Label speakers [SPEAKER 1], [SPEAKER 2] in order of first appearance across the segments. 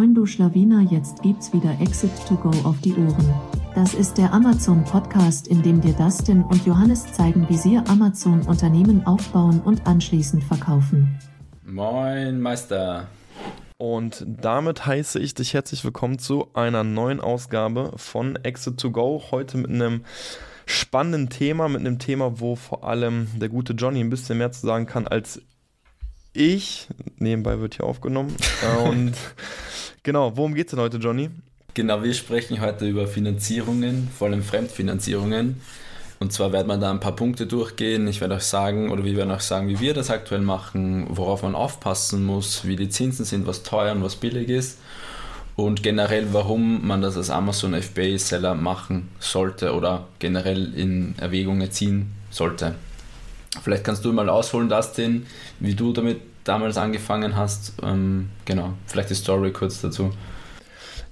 [SPEAKER 1] Moin du Schlawiner, jetzt gibt's wieder Exit to Go auf die Ohren. Das ist der Amazon Podcast, in dem dir Dustin und Johannes zeigen, wie sie Amazon Unternehmen aufbauen und anschließend verkaufen.
[SPEAKER 2] Moin Meister.
[SPEAKER 3] Und damit heiße ich dich herzlich willkommen zu einer neuen Ausgabe von Exit to Go. Heute mit einem spannenden Thema, mit einem Thema, wo vor allem der gute Johnny ein bisschen mehr zu sagen kann als ich. Nebenbei wird hier aufgenommen. Und genau, worum geht es denn heute, Johnny?
[SPEAKER 2] Genau, wir sprechen heute über Finanzierungen, vor allem Fremdfinanzierungen. Und zwar werden wir da ein paar Punkte durchgehen. Ich werde euch sagen, oder wir werden euch sagen, wie wir das aktuell machen, worauf man aufpassen muss, wie die Zinsen sind, was teuer und was billig ist. Und generell, warum man das als Amazon FBA-Seller machen sollte oder generell in Erwägungen ziehen sollte. Vielleicht kannst du mal ausholen, Dustin, wie du damit damals angefangen hast. Ähm, genau, vielleicht die Story kurz dazu.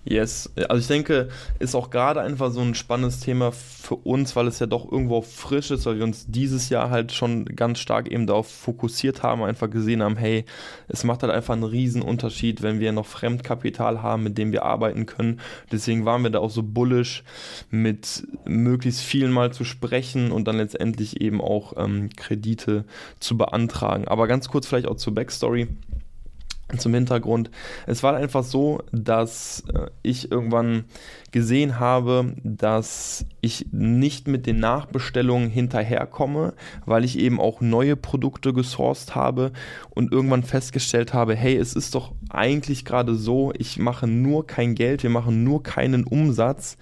[SPEAKER 3] Yes, also ich denke, ist auch gerade einfach so ein spannendes Thema für uns, weil es ja doch irgendwo frisch ist, weil wir uns dieses Jahr halt schon ganz stark eben darauf fokussiert haben, einfach gesehen haben, hey, es macht halt einfach einen riesen Unterschied, wenn wir noch Fremdkapital haben, mit dem wir arbeiten können. Deswegen waren wir da auch so bullish, mit möglichst vielen mal zu sprechen und dann letztendlich eben auch ähm, Kredite zu beantragen. Aber ganz kurz vielleicht auch zur Backstory zum Hintergrund. Es war einfach so, dass äh, ich irgendwann gesehen habe, dass ich nicht mit den Nachbestellungen hinterherkomme, weil ich eben auch neue Produkte gesourced habe und irgendwann festgestellt habe, hey, es ist doch eigentlich gerade so, ich mache nur kein Geld, wir machen nur keinen Umsatz,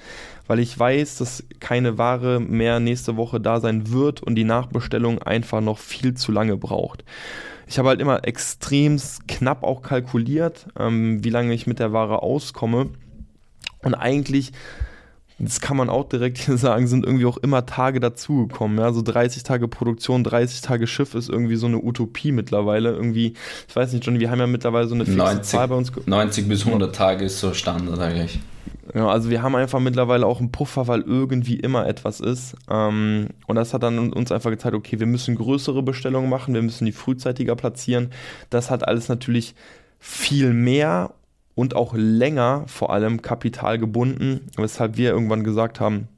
[SPEAKER 3] weil ich weiß, dass keine Ware mehr nächste Woche da sein wird und die Nachbestellung einfach noch viel zu lange braucht. Ich habe halt immer extrem knapp auch kalkuliert, ähm, wie lange ich mit der Ware auskomme. Und eigentlich, das kann man auch direkt hier sagen, sind irgendwie auch immer Tage dazugekommen. Ja? So 30 Tage Produktion, 30 Tage Schiff ist irgendwie so eine Utopie mittlerweile. Irgendwie, ich weiß nicht, Johnny, wir haben ja mittlerweile so eine
[SPEAKER 2] fixe 90, Zahl bei uns. 90 bis 100 Tage ist so Standard eigentlich.
[SPEAKER 3] Ja, also wir haben einfach mittlerweile auch einen Puffer, weil irgendwie immer etwas ist. Ähm, und das hat dann uns einfach gezeigt, okay, wir müssen größere Bestellungen machen, wir müssen die frühzeitiger platzieren. Das hat alles natürlich viel mehr und auch länger vor allem Kapital gebunden, weshalb wir irgendwann gesagt haben,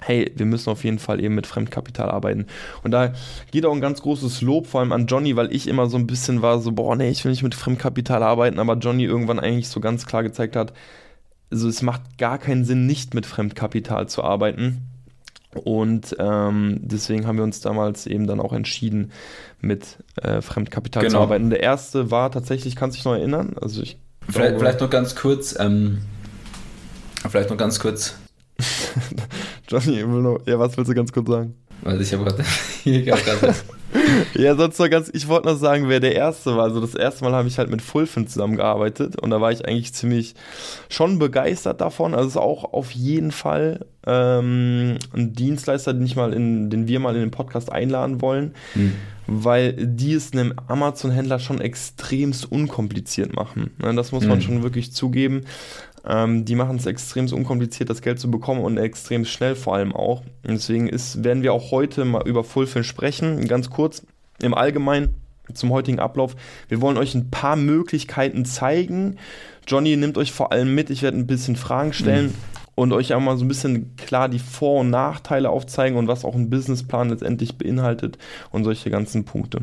[SPEAKER 3] hey, wir müssen auf jeden Fall eben mit Fremdkapital arbeiten. Und da geht auch ein ganz großes Lob vor allem an Johnny, weil ich immer so ein bisschen war so, boah, nee, ich will nicht mit Fremdkapital arbeiten, aber Johnny irgendwann eigentlich so ganz klar gezeigt hat, also es macht gar keinen Sinn, nicht mit Fremdkapital zu arbeiten. Und ähm, deswegen haben wir uns damals eben dann auch entschieden, mit äh, Fremdkapital genau. zu arbeiten. Der erste war tatsächlich, kannst du dich noch erinnern? Also ich
[SPEAKER 2] vielleicht, glaube, vielleicht noch ganz kurz, ähm, vielleicht noch ganz kurz.
[SPEAKER 3] Johnny, ja, was willst du ganz kurz sagen?
[SPEAKER 2] Weil ich habe gerade hier gerade
[SPEAKER 3] ja, sonst noch ganz, ich wollte noch sagen, wer der erste war. Also das erste Mal habe ich halt mit Fulfin zusammengearbeitet und da war ich eigentlich ziemlich schon begeistert davon. Also es ist auch auf jeden Fall ähm, ein Dienstleister, den, ich mal in, den wir mal in den Podcast einladen wollen, hm. weil die es einem Amazon-Händler schon extremst unkompliziert machen. Ne, das muss man hm. schon wirklich zugeben. Ähm, die machen es extrem unkompliziert, das Geld zu bekommen und extrem schnell vor allem auch. Und deswegen ist, werden wir auch heute mal über Fulfill sprechen. Ganz kurz im Allgemeinen zum heutigen Ablauf. Wir wollen euch ein paar Möglichkeiten zeigen. Johnny nimmt euch vor allem mit. Ich werde ein bisschen Fragen stellen. Mhm. Und euch einmal so ein bisschen klar die Vor- und Nachteile aufzeigen und was auch ein Businessplan letztendlich beinhaltet und solche ganzen Punkte.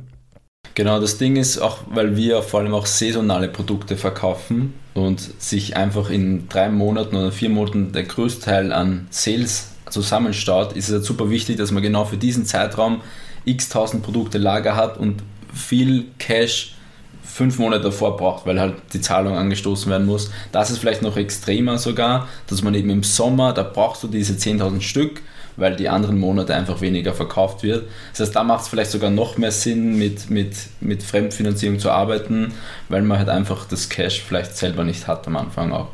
[SPEAKER 2] Genau, das Ding ist auch, weil wir vor allem auch saisonale Produkte verkaufen und sich einfach in drei Monaten oder vier Monaten der Größteil an Sales zusammenstaut, ist es halt super wichtig, dass man genau für diesen Zeitraum x tausend Produkte Lager hat und viel Cash fünf Monate davor braucht, weil halt die Zahlung angestoßen werden muss. Das ist vielleicht noch extremer sogar, dass man eben im Sommer, da brauchst du diese 10.000 Stück, weil die anderen Monate einfach weniger verkauft wird. Das heißt, da macht es vielleicht sogar noch mehr Sinn, mit, mit, mit Fremdfinanzierung zu arbeiten, weil man halt einfach das Cash vielleicht selber nicht hat am Anfang auch.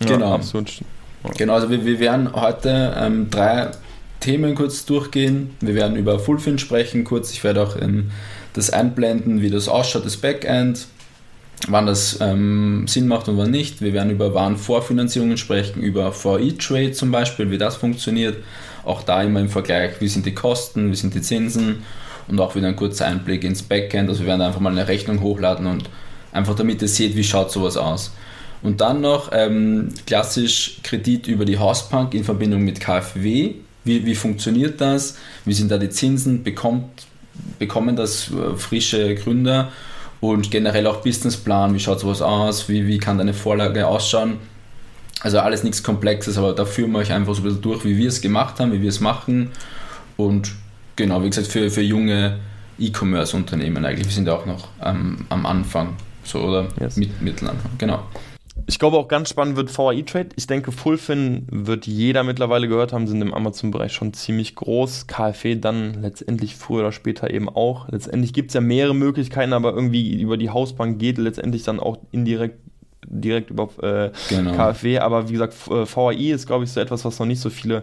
[SPEAKER 3] Ja, genau. Absolut.
[SPEAKER 2] Genau, also wir, wir werden heute ähm, drei Themen kurz durchgehen. Wir werden über Fullfin sprechen kurz. Ich werde auch ähm, das einblenden, wie das ausschaut, das Backend wann das ähm, Sinn macht und wann nicht. Wir werden über Warenvorfinanzierungen sprechen, über VE-Trade zum Beispiel, wie das funktioniert. Auch da immer im Vergleich, wie sind die Kosten, wie sind die Zinsen und auch wieder ein kurzer Einblick ins Backend. Also wir werden einfach mal eine Rechnung hochladen und Einfach damit ihr seht, wie schaut sowas aus. Und dann noch ähm, klassisch Kredit über die Hausbank in Verbindung mit KfW. Wie, wie funktioniert das? Wie sind da die Zinsen? Bekommt, bekommen das äh, frische Gründer? Und generell auch Businessplan, wie schaut sowas aus? Wie, wie kann deine Vorlage ausschauen? Also alles nichts Komplexes, aber da führen wir euch einfach so ein bisschen durch, wie wir es gemacht haben, wie wir es machen. Und genau, wie gesagt, für, für junge E-Commerce-Unternehmen eigentlich. Wir sind auch noch ähm, am Anfang, so oder yes. mit, Mittelanfang, genau.
[SPEAKER 3] Ich glaube auch ganz spannend wird VAI Trade. Ich denke, Fullfin wird jeder mittlerweile gehört haben, sind im Amazon-Bereich schon ziemlich groß. KfW dann letztendlich früher oder später eben auch. Letztendlich gibt es ja mehrere Möglichkeiten, aber irgendwie über die Hausbank geht letztendlich dann auch indirekt direkt über äh, genau. KfW. Aber wie gesagt, äh, VAI ist, glaube ich, so etwas, was noch nicht so viele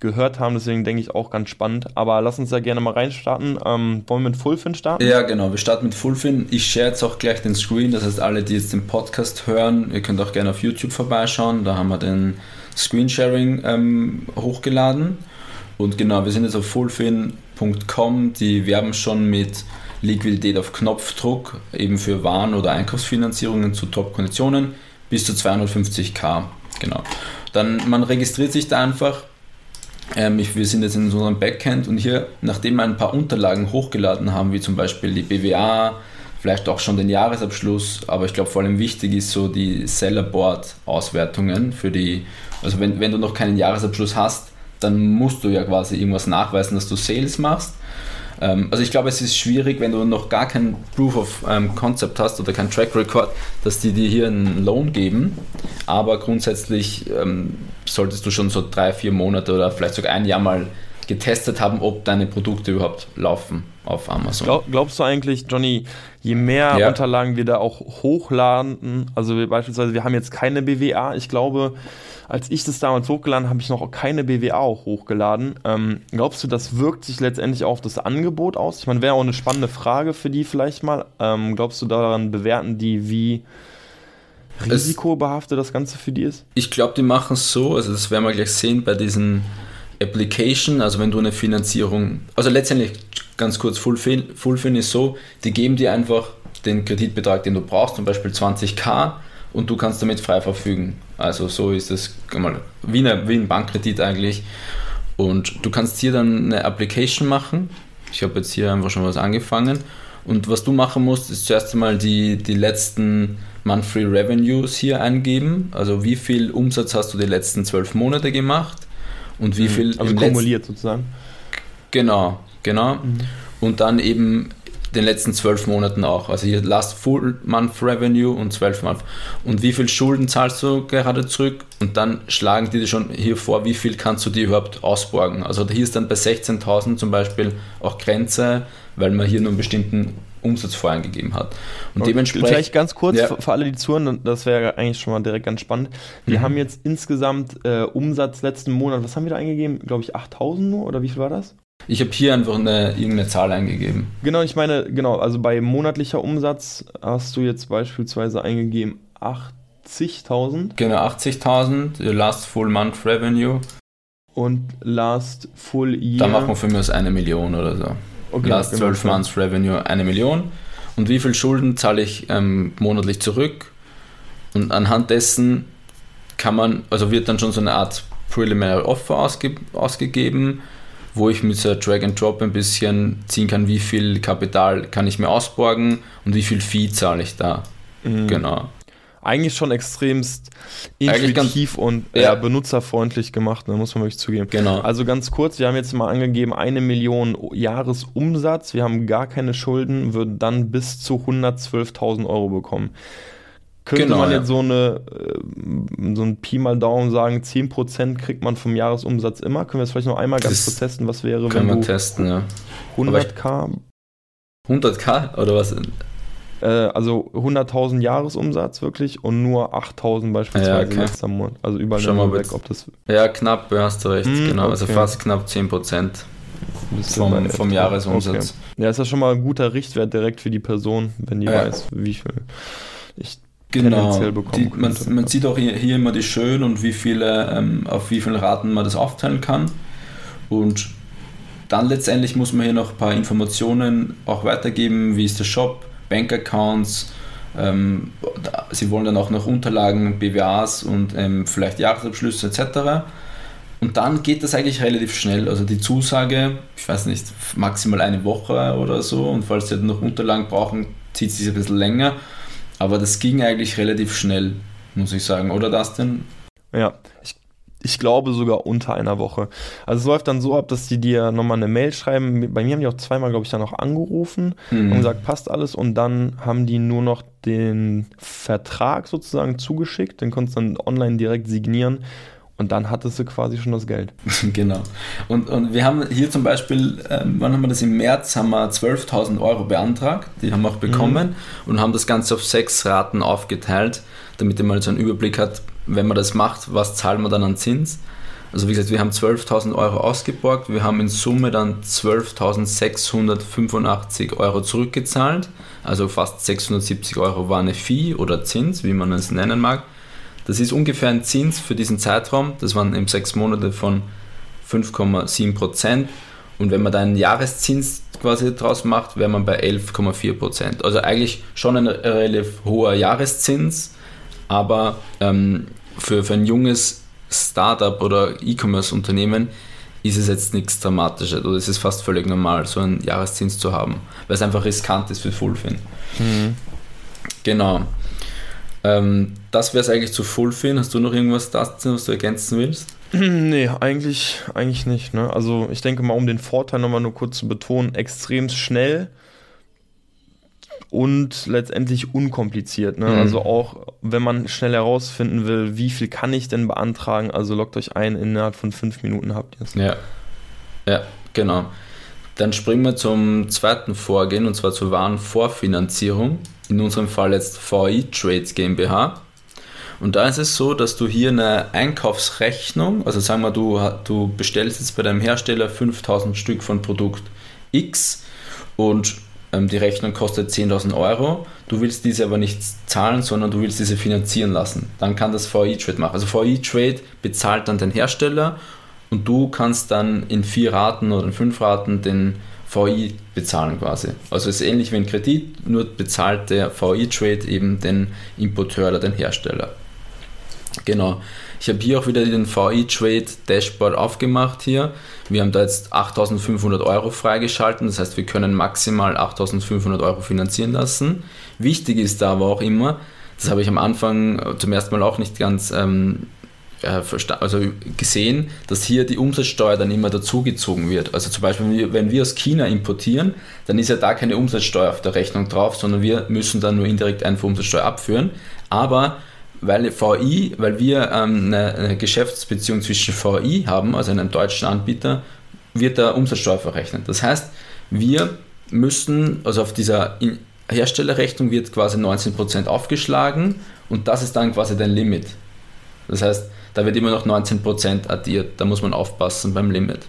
[SPEAKER 3] gehört haben. Deswegen denke ich auch ganz spannend. Aber lass uns da gerne mal reinstarten. Ähm, wollen wir mit Fullfin starten?
[SPEAKER 2] Ja, genau. Wir starten mit Fullfin. Ich share jetzt auch gleich den Screen. Das heißt, alle, die jetzt den Podcast hören, ihr könnt auch gerne auf YouTube vorbeischauen. Da haben wir den Screensharing ähm, hochgeladen. Und genau, wir sind jetzt auf fullfin.com. Die werben schon mit Liquidität auf Knopfdruck, eben für Waren- oder Einkaufsfinanzierungen zu Top-Konditionen bis zu 250k. Genau. Dann man registriert sich da einfach. Ähm, ich, wir sind jetzt in unserem Backend und hier, nachdem wir ein paar Unterlagen hochgeladen haben, wie zum Beispiel die BWA, vielleicht auch schon den Jahresabschluss, aber ich glaube vor allem wichtig ist so die Sellerboard-Auswertungen für die, also wenn, wenn du noch keinen Jahresabschluss hast, dann musst du ja quasi irgendwas nachweisen, dass du Sales machst. Ähm, also ich glaube, es ist schwierig, wenn du noch gar kein Proof of ähm, Concept hast oder kein Track Record, dass die dir hier einen Loan geben. Aber grundsätzlich ähm, solltest du schon so drei, vier Monate oder vielleicht sogar ein Jahr mal getestet haben, ob deine Produkte überhaupt laufen auf Amazon.
[SPEAKER 3] Glaub, glaubst du eigentlich, Johnny, je mehr ja. Unterlagen wir da auch hochladen, also wir beispielsweise, wir haben jetzt keine BWA, ich glaube, als ich das damals hochgeladen habe, ich noch keine BWA auch hochgeladen. Ähm, glaubst du, das wirkt sich letztendlich auf das Angebot aus? Ich meine, wäre auch eine spannende Frage für die vielleicht mal. Ähm, glaubst du, daran bewerten die, wie risikobehaftet das Ganze für die ist?
[SPEAKER 2] Ich glaube, die machen es so, also das werden wir gleich sehen bei diesen Application, also wenn du eine Finanzierung, also letztendlich ganz kurz, Fullfin, Fullfin ist so, die geben dir einfach den Kreditbetrag, den du brauchst, zum Beispiel 20k und du kannst damit frei verfügen. Also so ist es wie, eine, wie ein Bankkredit eigentlich. Und du kannst hier dann eine Application machen. Ich habe jetzt hier einfach schon was angefangen. Und was du machen musst, ist zuerst einmal die, die letzten Monthly Revenues hier eingeben. Also wie viel Umsatz hast du die letzten zwölf Monate gemacht und wie mhm. viel.
[SPEAKER 3] Also kumuliert sozusagen.
[SPEAKER 2] Genau, genau. Mhm. Und dann eben den letzten zwölf Monaten auch. Also hier Last Full Month Revenue und 12 Month. Und wie viel Schulden zahlst du gerade zurück? Und dann schlagen die dir schon hier vor, wie viel kannst du dir überhaupt ausborgen. Also hier ist dann bei 16.000 zum Beispiel auch Grenze, weil man hier nur einen bestimmten Umsatz voreingegeben hat.
[SPEAKER 3] Und okay. dementsprechend. Vielleicht ganz kurz ja. für alle, die zuhören, das wäre eigentlich schon mal direkt ganz spannend. Wir mhm. haben jetzt insgesamt äh, Umsatz letzten Monat, was haben wir da eingegeben? Glaube ich 8.000 nur oder wie viel war das?
[SPEAKER 2] Ich habe hier einfach eine, irgendeine Zahl eingegeben.
[SPEAKER 3] Genau, ich meine, genau, also bei monatlicher Umsatz hast du jetzt beispielsweise eingegeben 80.000.
[SPEAKER 2] Genau, 80.000, Last Full Month Revenue.
[SPEAKER 3] Und Last Full Year.
[SPEAKER 2] Da machen wir für mich aus eine Million oder so. Okay, last genau, 12 Months Revenue eine Million. Und wie viel Schulden zahle ich ähm, monatlich zurück? Und anhand dessen kann man, also wird dann schon so eine Art Preliminary Offer ausge, ausgegeben wo ich mit so Drag and Drop ein bisschen ziehen kann, wie viel Kapital kann ich mir ausborgen und wie viel Fee zahle ich da. Mhm. Genau.
[SPEAKER 3] Eigentlich schon extremst intuitiv und ja. benutzerfreundlich gemacht, ne, muss man wirklich zugeben. Genau. Also ganz kurz, wir haben jetzt mal angegeben, eine Million Jahresumsatz, wir haben gar keine Schulden, würden dann bis zu 112.000 Euro bekommen. Könnte genau, man jetzt ja. so eine äh, so ein Pi mal Daumen sagen, 10% kriegt man vom Jahresumsatz immer? Können wir es vielleicht noch einmal ganz kurz testen, was wäre,
[SPEAKER 2] wenn wir testen, ja.
[SPEAKER 3] 100k
[SPEAKER 2] 100k oder was?
[SPEAKER 3] Äh, also 100.000 Jahresumsatz wirklich und nur 8.000 beispielsweise ja, okay. letzter Monat. Also überall
[SPEAKER 2] Schau mal weg, ob das. Ja, knapp, du hast recht, hm, genau. Also okay. Also fast knapp 10% vom, vom Jahresumsatz.
[SPEAKER 3] Okay. Ja, ist das schon mal ein guter Richtwert direkt für die Person, wenn die ja. weiß, wie viel.
[SPEAKER 2] Ich genau. Die, man, man, sieht auch hier, hier, immer die Schön und wie viele, ähm, auf wie viele Raten man das aufteilen kann. Und dann letztendlich muss man hier noch ein paar Informationen auch weitergeben, wie ist der Shop, Bankaccounts, Ähm, sie wollen dann auch noch Unterlagen, BWAs und ähm, vielleicht Jahresabschlüsse etc. Und dann geht das eigentlich relativ schnell. Also die Zusage, ich weiß nicht, maximal eine Woche oder so. Und falls sie noch Unterlagen brauchen, zieht es sich ein bisschen länger. Aber das ging eigentlich relativ schnell, muss ich sagen, oder Dustin?
[SPEAKER 3] Ja, ich, ich glaube sogar unter einer Woche. Also es läuft dann so ab, dass die dir nochmal eine Mail schreiben. Bei mir haben die auch zweimal, glaube ich, dann noch angerufen mhm. und gesagt, passt alles. Und dann haben die nur noch den Vertrag sozusagen zugeschickt. Den konntest du dann online direkt signieren. Und dann hattest du quasi schon das Geld.
[SPEAKER 2] genau. Und, und wir haben hier zum Beispiel, äh, wann haben wir das? Im März haben wir 12.000 Euro beantragt. Die haben wir auch bekommen mhm. und haben das Ganze auf sechs Raten aufgeteilt, damit ihr mal so einen Überblick hat, wenn man das macht, was zahlen wir dann an Zins. Also wie gesagt, wir haben 12.000 Euro ausgeborgt, wir haben in Summe dann 12.685 Euro zurückgezahlt, also fast 670 Euro war eine Fee oder Zins, wie man es nennen mag. Das ist ungefähr ein Zins für diesen Zeitraum. Das waren eben sechs Monate von 5,7 Prozent. Und wenn man da einen Jahreszins quasi draus macht, wäre man bei 11,4 Prozent. Also eigentlich schon ein relativ hoher Jahreszins, aber ähm, für, für ein junges Startup oder E-Commerce-Unternehmen ist es jetzt nichts Dramatisches oder es ist fast völlig normal, so einen Jahreszins zu haben, weil es einfach riskant ist für Fullfin. Mhm. Genau. Ähm, das wäre es eigentlich zu Fullfin. Hast du noch irgendwas dazu, was du ergänzen willst?
[SPEAKER 3] Nee, eigentlich, eigentlich nicht. Ne? Also ich denke mal, um den Vorteil nochmal nur kurz zu betonen, extrem schnell und letztendlich unkompliziert. Ne? Mhm. Also auch, wenn man schnell herausfinden will, wie viel kann ich denn beantragen, also loggt euch ein, innerhalb von fünf Minuten habt ihr es.
[SPEAKER 2] Ja. ja, genau. Dann springen wir zum zweiten Vorgehen und zwar zur Warenvorfinanzierung. In unserem Fall jetzt VI Trades GmbH. Und da ist es so, dass du hier eine Einkaufsrechnung, also sagen wir, du, du bestellst jetzt bei deinem Hersteller 5000 Stück von Produkt X und ähm, die Rechnung kostet 10.000 Euro. Du willst diese aber nicht zahlen, sondern du willst diese finanzieren lassen. Dann kann das VI Trade machen. Also VI Trade bezahlt dann den Hersteller und du kannst dann in vier Raten oder in fünf Raten den VI bezahlen quasi. Also es ist ähnlich wie ein Kredit, nur bezahlt der VI-Trade eben den Importeur oder den Hersteller. Genau. Ich habe hier auch wieder den VI-Trade Dashboard aufgemacht hier. Wir haben da jetzt 8500 Euro freigeschalten, das heißt wir können maximal 8500 Euro finanzieren lassen. Wichtig ist da aber auch immer, das habe ich am Anfang zum ersten Mal auch nicht ganz ähm, äh, also gesehen, dass hier die Umsatzsteuer dann immer dazugezogen wird. Also zum Beispiel, wenn wir aus China importieren, dann ist ja da keine Umsatzsteuer auf der Rechnung drauf, sondern wir müssen dann nur indirekt eine Umsatzsteuer abführen. Aber weil VI, weil wir ähm, eine Geschäftsbeziehung zwischen VI haben, also einem deutschen Anbieter, wird da Umsatzsteuer verrechnet. Das heißt, wir müssen, also auf dieser Herstellerrechnung wird quasi 19% aufgeschlagen und das ist dann quasi dein Limit. Das heißt, da wird immer noch 19% addiert. Da muss man aufpassen beim Limit.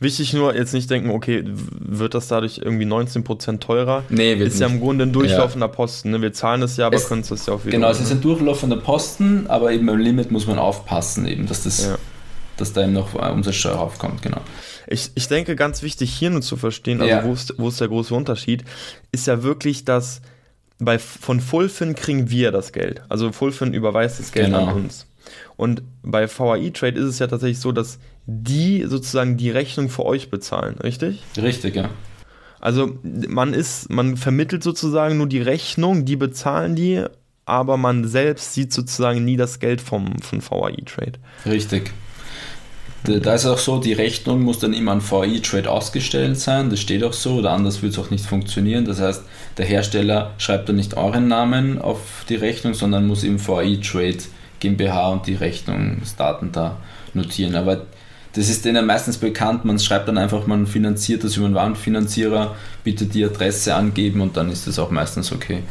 [SPEAKER 3] Wichtig nur, jetzt nicht denken, okay, wird das dadurch irgendwie 19% teurer?
[SPEAKER 2] Nee, wird
[SPEAKER 3] Ist nicht. ja im Grunde ein durchlaufender ja. Posten. Ne? Wir zahlen es ja, aber können es ja auch
[SPEAKER 2] wieder. Genau, es ist ein durchlaufender Posten, aber eben beim Limit muss man aufpassen, eben, dass, das, ja. dass da eben noch Umsatzsteuer aufkommt. Genau.
[SPEAKER 3] Ich, ich denke, ganz wichtig hier nur zu verstehen, also ja. wo, ist, wo ist der große Unterschied, ist ja wirklich, dass bei, von Fullfin kriegen wir das Geld. Also Fullfin überweist das Geld genau. an uns. Und bei VAI Trade ist es ja tatsächlich so, dass die sozusagen die Rechnung für euch bezahlen, richtig?
[SPEAKER 2] Richtig, ja.
[SPEAKER 3] Also man ist, man vermittelt sozusagen nur die Rechnung, die bezahlen die, aber man selbst sieht sozusagen nie das Geld vom, von VAI Trade.
[SPEAKER 2] Richtig. Da ist auch so, die Rechnung muss dann immer an VAI Trade ausgestellt sein, das steht auch so, oder anders würde es auch nicht funktionieren. Das heißt, der Hersteller schreibt dann nicht euren Namen auf die Rechnung, sondern muss im VAI Trade GmbH und die Rechnungsdaten da notieren. Aber das ist denen meistens bekannt, man schreibt dann einfach, man finanziert das über einen Warenfinanzierer, bitte die Adresse angeben und dann ist das auch meistens okay.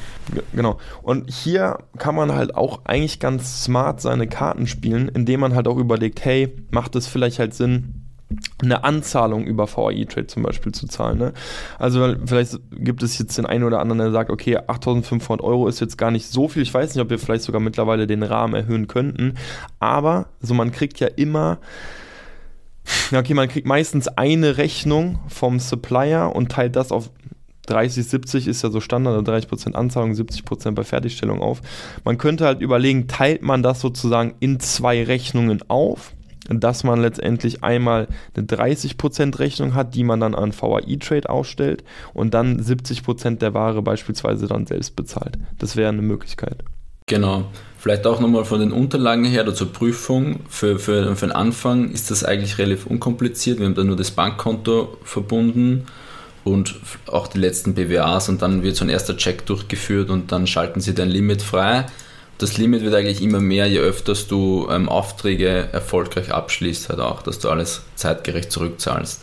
[SPEAKER 3] Genau. Und hier kann man halt auch eigentlich ganz smart seine Karten spielen, indem man halt auch überlegt, hey, macht es vielleicht halt Sinn, eine Anzahlung über VAI-Trade zum Beispiel zu zahlen. Ne? Also vielleicht gibt es jetzt den einen oder anderen, der sagt, okay, 8.500 Euro ist jetzt gar nicht so viel. Ich weiß nicht, ob wir vielleicht sogar mittlerweile den Rahmen erhöhen könnten. Aber so man kriegt ja immer, okay, man kriegt meistens eine Rechnung vom Supplier und teilt das auf 30, 70 ist ja so Standard, 30% also Anzahlung, 70% bei Fertigstellung auf. Man könnte halt überlegen, teilt man das sozusagen in zwei Rechnungen auf, dass man letztendlich einmal eine 30% Rechnung hat, die man dann an VAI-Trade ausstellt und dann 70% der Ware beispielsweise dann selbst bezahlt. Das wäre eine Möglichkeit.
[SPEAKER 2] Genau. Vielleicht auch nochmal von den Unterlagen her oder zur Prüfung. Für, für, für den Anfang ist das eigentlich relativ unkompliziert. Wir haben da nur das Bankkonto verbunden und auch die letzten BWAs und dann wird so ein erster Check durchgeführt und dann schalten sie dein Limit frei. Das Limit wird eigentlich immer mehr, je öfters du ähm, Aufträge erfolgreich abschließt, halt auch, dass du alles zeitgerecht zurückzahlst.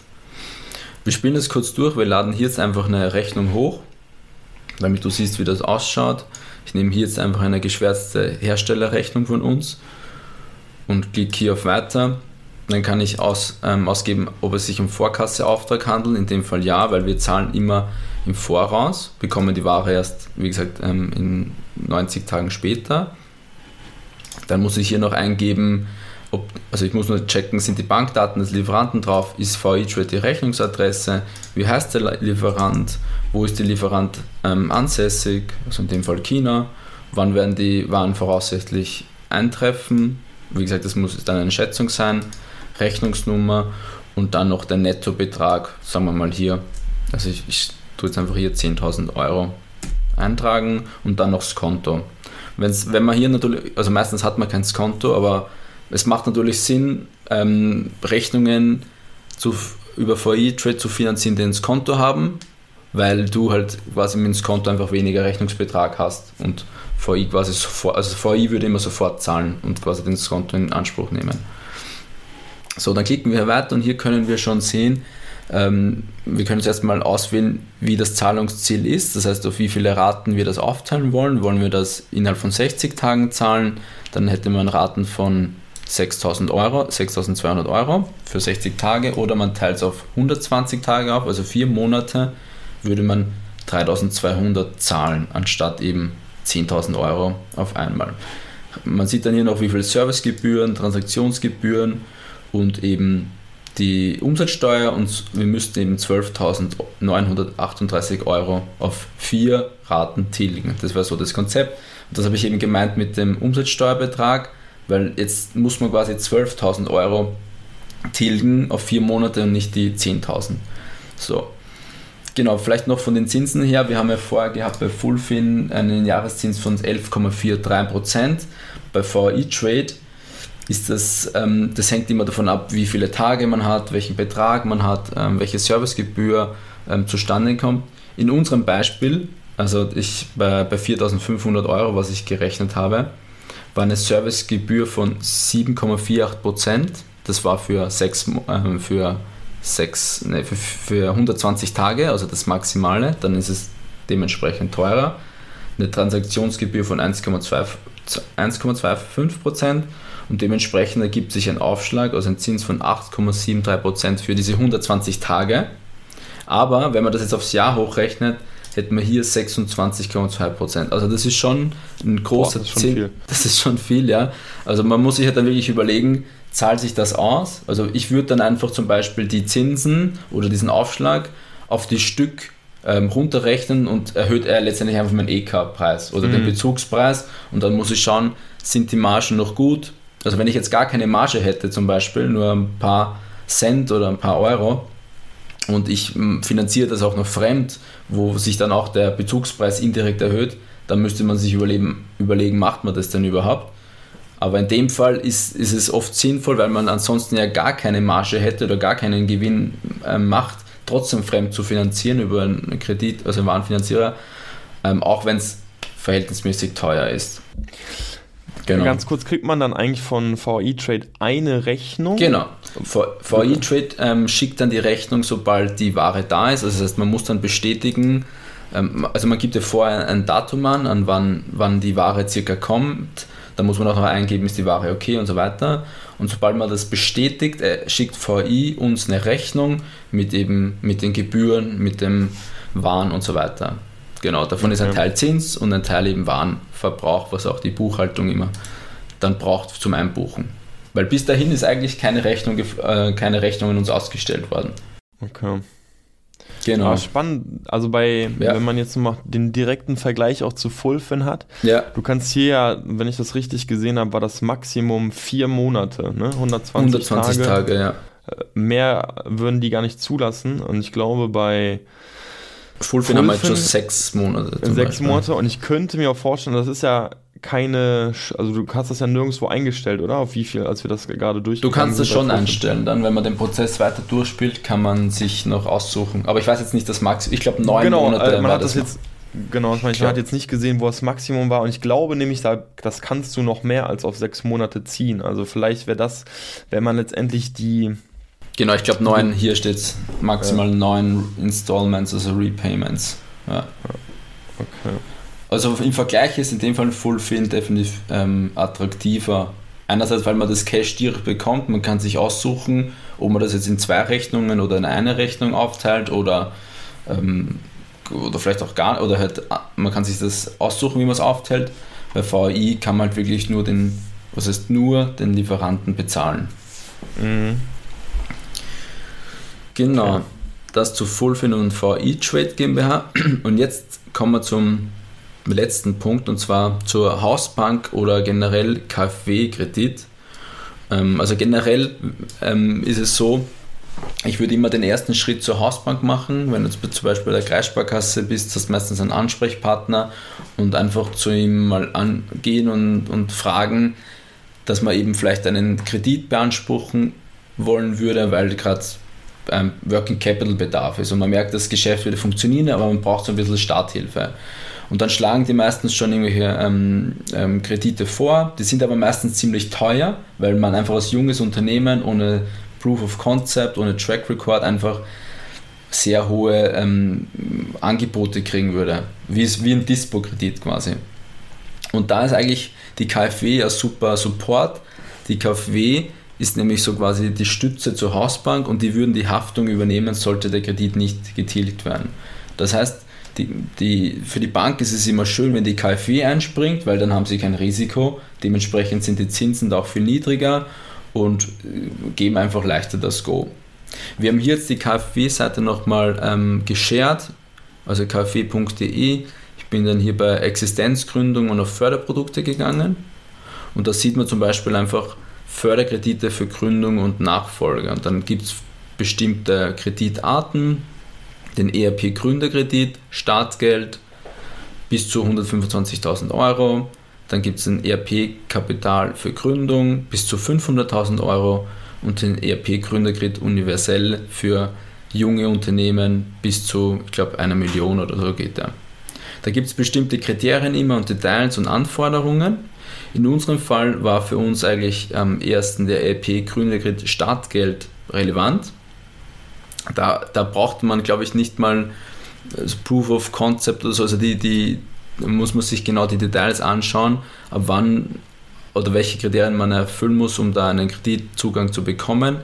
[SPEAKER 2] Wir spielen das kurz durch, wir laden hier jetzt einfach eine Rechnung hoch, damit du siehst, wie das ausschaut. Ich nehme hier jetzt einfach eine geschwärzte Herstellerrechnung von uns und klicke hier auf Weiter dann kann ich aus, ähm, ausgeben, ob es sich um Vorkasseauftrag handelt. In dem Fall ja, weil wir zahlen immer im Voraus, bekommen die Ware erst, wie gesagt, ähm, in 90 Tagen später. Dann muss ich hier noch eingeben, ob, also ich muss nur checken, sind die Bankdaten des Lieferanten drauf, ist VE-Trade die Rechnungsadresse, wie heißt der Lieferant, wo ist der Lieferant ähm, ansässig, also in dem Fall China, wann werden die Waren voraussichtlich eintreffen. Wie gesagt, das muss dann eine Schätzung sein Rechnungsnummer und dann noch der Nettobetrag, sagen wir mal hier, also ich, ich tue jetzt einfach hier 10.000 Euro eintragen und dann noch das Konto. Wenn's, wenn man hier natürlich, also meistens hat man kein Konto, aber es macht natürlich Sinn, ähm, Rechnungen zu, über VI-Trade zu finanzieren, die ins Konto haben, weil du halt quasi mit ins Konto einfach weniger Rechnungsbetrag hast und VI quasi sofort, also VI würde immer sofort zahlen und quasi das Konto in Anspruch nehmen. So, dann klicken wir weiter und hier können wir schon sehen, ähm, wir können jetzt erstmal auswählen, wie das Zahlungsziel ist, das heißt, auf wie viele Raten wir das aufteilen wollen. Wollen wir das innerhalb von 60 Tagen zahlen, dann hätte man Raten von 6000 Euro, 6200 Euro für 60 Tage oder man teilt es auf 120 Tage auf, also vier Monate würde man 3200 zahlen, anstatt eben 10.000 Euro auf einmal. Man sieht dann hier noch, wie viele Servicegebühren, Transaktionsgebühren und eben die Umsatzsteuer und wir müssten eben 12.938 Euro auf vier Raten tilgen. Das war so das Konzept. Und das habe ich eben gemeint mit dem Umsatzsteuerbetrag, weil jetzt muss man quasi 12.000 Euro tilgen auf vier Monate und nicht die 10.000. So. Genau, vielleicht noch von den Zinsen her. Wir haben ja vorher gehabt bei Fullfin einen Jahreszins von 11,43%. Bei VI Trade ist das, ähm, das hängt immer davon ab, wie viele Tage man hat, welchen Betrag man hat, ähm, welche Servicegebühr ähm, zustande kommt. In unserem Beispiel, also ich bei, bei 4.500 Euro, was ich gerechnet habe, war eine Servicegebühr von 7,48 Prozent. Das war für, sechs, äh, für, sechs, nee, für, für 120 Tage, also das Maximale. Dann ist es dementsprechend teurer. Eine Transaktionsgebühr von 1,25 Prozent und dementsprechend ergibt sich ein Aufschlag, also ein Zins von 8,73% für diese 120 Tage. Aber wenn man das jetzt aufs Jahr hochrechnet, hätten wir hier 26,2%. Also das ist schon ein großer Boah, das Zins. Das ist schon viel, ja. Also man muss sich halt dann wirklich überlegen, zahlt sich das aus? Also ich würde dann einfach zum Beispiel die Zinsen oder diesen Aufschlag auf die Stück ähm, runterrechnen und erhöht er letztendlich einfach meinen EK-Preis oder mhm. den Bezugspreis und dann muss ich schauen, sind die Margen noch gut, also wenn ich jetzt gar keine Marge hätte zum Beispiel, nur ein paar Cent oder ein paar Euro und ich hm, finanziere das auch noch fremd, wo sich dann auch der Bezugspreis indirekt erhöht, dann müsste man sich überlegen, überlegen macht man das denn überhaupt? Aber in dem Fall ist, ist es oft sinnvoll, weil man ansonsten ja gar keine Marge hätte oder gar keinen Gewinn äh, macht, trotzdem fremd zu finanzieren über einen Kredit, also einen Warenfinanzierer, ähm, auch wenn es verhältnismäßig teuer ist.
[SPEAKER 3] Genau. Ganz kurz, kriegt man dann eigentlich von VI Trade eine Rechnung?
[SPEAKER 2] Genau. VI Trade ähm, schickt dann die Rechnung, sobald die Ware da ist. Also das heißt, man muss dann bestätigen, ähm, also man gibt ja vorher ein Datum an, an wann, wann die Ware circa kommt. Da muss man auch noch eingeben, ist die Ware okay und so weiter. Und sobald man das bestätigt, äh, schickt VI uns eine Rechnung mit eben mit den Gebühren, mit dem Waren und so weiter. Genau, davon okay. ist ein Teil Zins und ein Teil eben Warenverbrauch, was auch die Buchhaltung immer dann braucht zum Einbuchen. Weil bis dahin ist eigentlich keine, Rechnung, äh, keine Rechnungen uns ausgestellt worden.
[SPEAKER 3] Okay. Genau. Aber spannend, also bei, ja. wenn man jetzt mal den direkten Vergleich auch zu Fullfin hat,
[SPEAKER 2] ja.
[SPEAKER 3] du kannst hier ja, wenn ich das richtig gesehen habe, war das Maximum vier Monate, ne? 120, 120 Tage. Tage ja. Äh, mehr würden die gar nicht zulassen und ich glaube bei
[SPEAKER 2] Fullfin haben jetzt schon sechs Monate.
[SPEAKER 3] Sechs Beispiel. Monate und ich könnte mir auch vorstellen, das ist ja keine, also du hast das ja nirgendwo eingestellt, oder? Auf wie viel, als wir das gerade durch.
[SPEAKER 2] Du kannst es schon einstellen. Dann, wenn man den Prozess weiter durchspielt, kann man sich noch aussuchen. Aber ich weiß jetzt nicht das Maximum. Ich glaube neun
[SPEAKER 3] genau,
[SPEAKER 2] Monate.
[SPEAKER 3] Äh, man hat das, das jetzt. Genau, ich meine, man hat jetzt nicht gesehen, wo das Maximum war. Und ich glaube nämlich, da, das kannst du noch mehr als auf sechs Monate ziehen. Also vielleicht wäre das, wenn man letztendlich die.
[SPEAKER 2] Genau, ich glaube neun, hier steht maximal ja. neun Installments, also Repayments. Ja.
[SPEAKER 3] Okay.
[SPEAKER 2] Also im Vergleich ist in dem Fall Fullfin definitiv ähm, attraktiver. Einerseits, weil man das Cash direkt bekommt, man kann sich aussuchen, ob man das jetzt in zwei Rechnungen oder in eine Rechnung aufteilt oder, ähm, oder vielleicht auch gar oder halt man kann sich das aussuchen, wie man es aufteilt. Bei VI kann man halt wirklich nur den, was heißt nur den Lieferanten bezahlen.
[SPEAKER 3] Mhm.
[SPEAKER 2] Genau. Okay. Das zu Fullfin und VI Trade GmbH. Und jetzt kommen wir zum letzten Punkt und zwar zur Hausbank oder generell KfW-Kredit. Ähm, also generell ähm, ist es so, ich würde immer den ersten Schritt zur Hausbank machen. Wenn du zum Beispiel bei der Kreissparkasse bist, hast du meistens einen Ansprechpartner und einfach zu ihm mal angehen und, und fragen, dass man eben vielleicht einen Kredit beanspruchen wollen würde, weil gerade ähm, Working Capital Bedarf ist und man merkt, das Geschäft würde funktionieren, aber man braucht so ein bisschen Starthilfe. Und dann schlagen die meistens schon irgendwelche ähm, ähm, Kredite vor. Die sind aber meistens ziemlich teuer, weil man einfach als junges Unternehmen ohne Proof of Concept, ohne Track Record einfach sehr hohe ähm, Angebote kriegen würde. Wie, wie ein Dispo-Kredit quasi. Und da ist eigentlich die KfW ein super Support. Die KfW ist nämlich so quasi die Stütze zur Hausbank und die würden die Haftung übernehmen, sollte der Kredit nicht getilgt werden. Das heißt, die, die, für die Bank ist es immer schön, wenn die KfW einspringt, weil dann haben sie kein Risiko. Dementsprechend sind die Zinsen da auch viel niedriger und äh, geben einfach leichter das Go. Wir haben hier jetzt die KfW-Seite nochmal ähm, geshared, also kfw.de. Ich bin dann hier bei Existenzgründung und auf Förderprodukte gegangen. Und da sieht man zum Beispiel einfach Förderkredite für Gründung und Nachfolge. Und dann gibt es bestimmte Kreditarten, den ERP Gründerkredit, Startgeld bis zu 125.000 Euro. Dann gibt es ein ERP Kapital für Gründung bis zu 500.000 Euro und den ERP Gründerkredit universell für junge Unternehmen bis zu, ich glaube, einer Million oder so geht der. Da gibt es bestimmte Kriterien immer und Details und Anforderungen. In unserem Fall war für uns eigentlich am ersten der ERP Gründerkredit Startgeld relevant. Da, da braucht man, glaube ich, nicht mal das Proof of Concept oder so. Also die, die muss man sich genau die Details anschauen, ab wann oder welche Kriterien man erfüllen muss, um da einen Kreditzugang zu bekommen.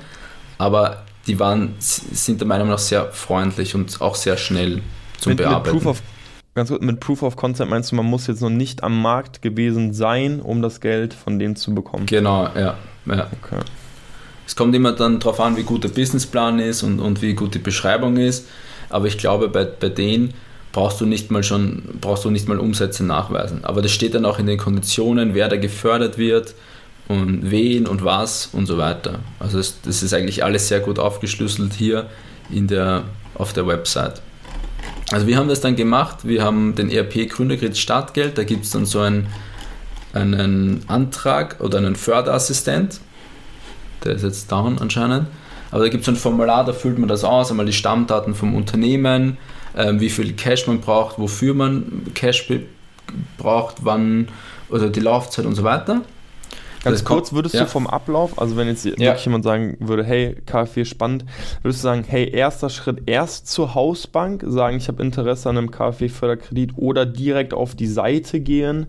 [SPEAKER 2] Aber die waren, sind der Meinung nach sehr freundlich und auch sehr schnell zum
[SPEAKER 3] mit,
[SPEAKER 2] Bearbeiten.
[SPEAKER 3] Mit Proof of, ganz gut, mit Proof of Concept meinst du, man muss jetzt noch nicht am Markt gewesen sein, um das Geld von denen zu bekommen?
[SPEAKER 2] Genau, ja. ja. Okay. Es kommt immer dann darauf an, wie gut der Businessplan ist und, und wie gut die Beschreibung ist. Aber ich glaube, bei, bei denen brauchst du nicht mal schon, brauchst du nicht mal Umsätze nachweisen. Aber das steht dann auch in den Konditionen, wer da gefördert wird und wen und was und so weiter. Also das, das ist eigentlich alles sehr gut aufgeschlüsselt hier in der, auf der Website. Also wir haben das dann gemacht, wir haben den ERP Gründerkredit Startgeld, da gibt es dann so einen, einen Antrag oder einen Förderassistent, der ist jetzt down anscheinend. Aber da gibt es ein Formular, da füllt man das aus, einmal die Stammdaten vom Unternehmen, äh, wie viel Cash man braucht, wofür man Cash braucht, wann oder die Laufzeit und so weiter.
[SPEAKER 3] Ganz kurz, würdest ja. du vom Ablauf, also wenn jetzt ja. wirklich jemand sagen würde, hey, KfW spannend, würdest du sagen, hey, erster Schritt erst zur Hausbank, sagen, ich habe Interesse an einem KfW-Förderkredit oder direkt auf die Seite gehen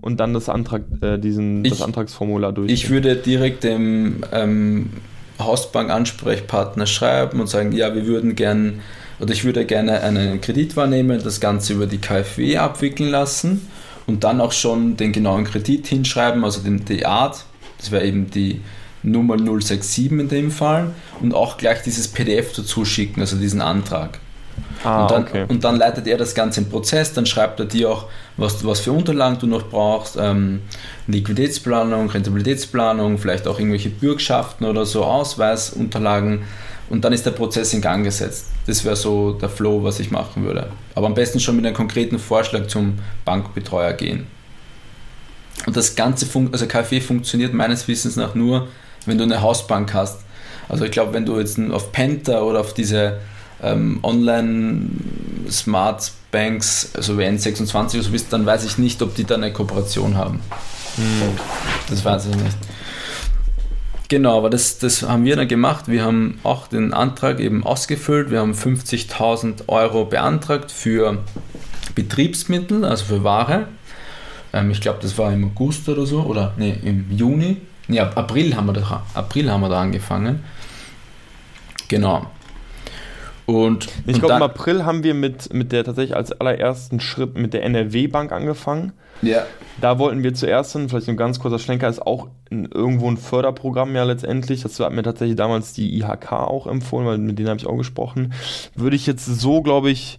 [SPEAKER 3] und dann das, Antrag, äh, diesen, ich, das Antragsformular durchgehen?
[SPEAKER 2] Ich würde direkt dem ähm, Hausbank-Ansprechpartner schreiben und sagen, ja, wir würden gerne oder ich würde gerne einen Kredit wahrnehmen, das Ganze über die KfW abwickeln lassen und dann auch schon den genauen Kredit hinschreiben, also den, die Art, das wäre eben die Nummer 067 in dem Fall und auch gleich dieses PDF dazu schicken, also diesen Antrag. Ah, und, dann, okay. und dann leitet er das Ganze im Prozess, dann schreibt er dir auch, was, was für Unterlagen du noch brauchst, ähm, Liquiditätsplanung, Rentabilitätsplanung, vielleicht auch irgendwelche Bürgschaften oder so, Ausweisunterlagen und dann ist der Prozess in Gang gesetzt. Das wäre so der Flow, was ich machen würde. Aber am besten schon mit einem konkreten Vorschlag zum Bankbetreuer gehen. Und das Ganze, fun also KfW funktioniert meines Wissens nach nur, wenn du eine Hausbank hast. Also ich glaube, wenn du jetzt auf Penta oder auf diese ähm, Online-Smart Banks, also wie N26 oder so bist, dann weiß ich nicht, ob die da eine Kooperation haben. Hm. Das weiß ich nicht. Genau, aber das, das haben wir dann gemacht. Wir haben auch den Antrag eben ausgefüllt. Wir haben 50.000 Euro beantragt für Betriebsmittel, also für Ware. Ähm, ich glaube, das war im August oder so, oder nee, im Juni. Nee, April haben wir da, April haben wir da angefangen. Genau.
[SPEAKER 3] Und, ich glaube, im April haben wir mit, mit der tatsächlich als allerersten Schritt mit der NRW-Bank angefangen. Ja. Da wollten wir zuerst hin, vielleicht ein ganz kurzer Schlenker, ist auch in, irgendwo ein Förderprogramm ja letztendlich. Das hat mir tatsächlich damals die IHK auch empfohlen, weil mit denen habe ich auch gesprochen. Würde ich jetzt so, glaube ich,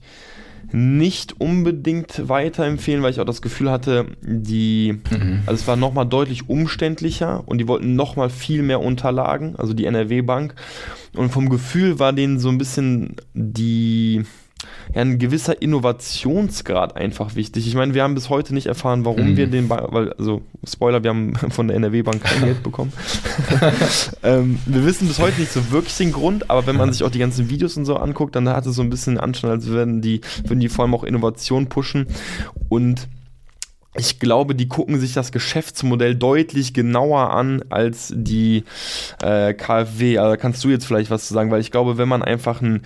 [SPEAKER 3] nicht unbedingt weiterempfehlen, weil ich auch das Gefühl hatte, die, mhm. also es war nochmal deutlich umständlicher und die wollten nochmal viel mehr Unterlagen, also die NRW-Bank. Und vom Gefühl war denen so ein bisschen die, ja, ein gewisser Innovationsgrad einfach wichtig. Ich meine, wir haben bis heute nicht erfahren, warum mhm. wir den, ba weil, also Spoiler, wir haben von der NRW-Bank kein Geld bekommen. ähm, wir wissen bis heute nicht so wirklich den Grund, aber wenn man sich auch die ganzen Videos und so anguckt, dann hat es so ein bisschen Anschein, als würden die, würden die vor allem auch Innovation pushen und ich glaube, die gucken sich das Geschäftsmodell deutlich genauer an als die äh, KfW. Also kannst du jetzt vielleicht was zu sagen, weil ich glaube, wenn man einfach ein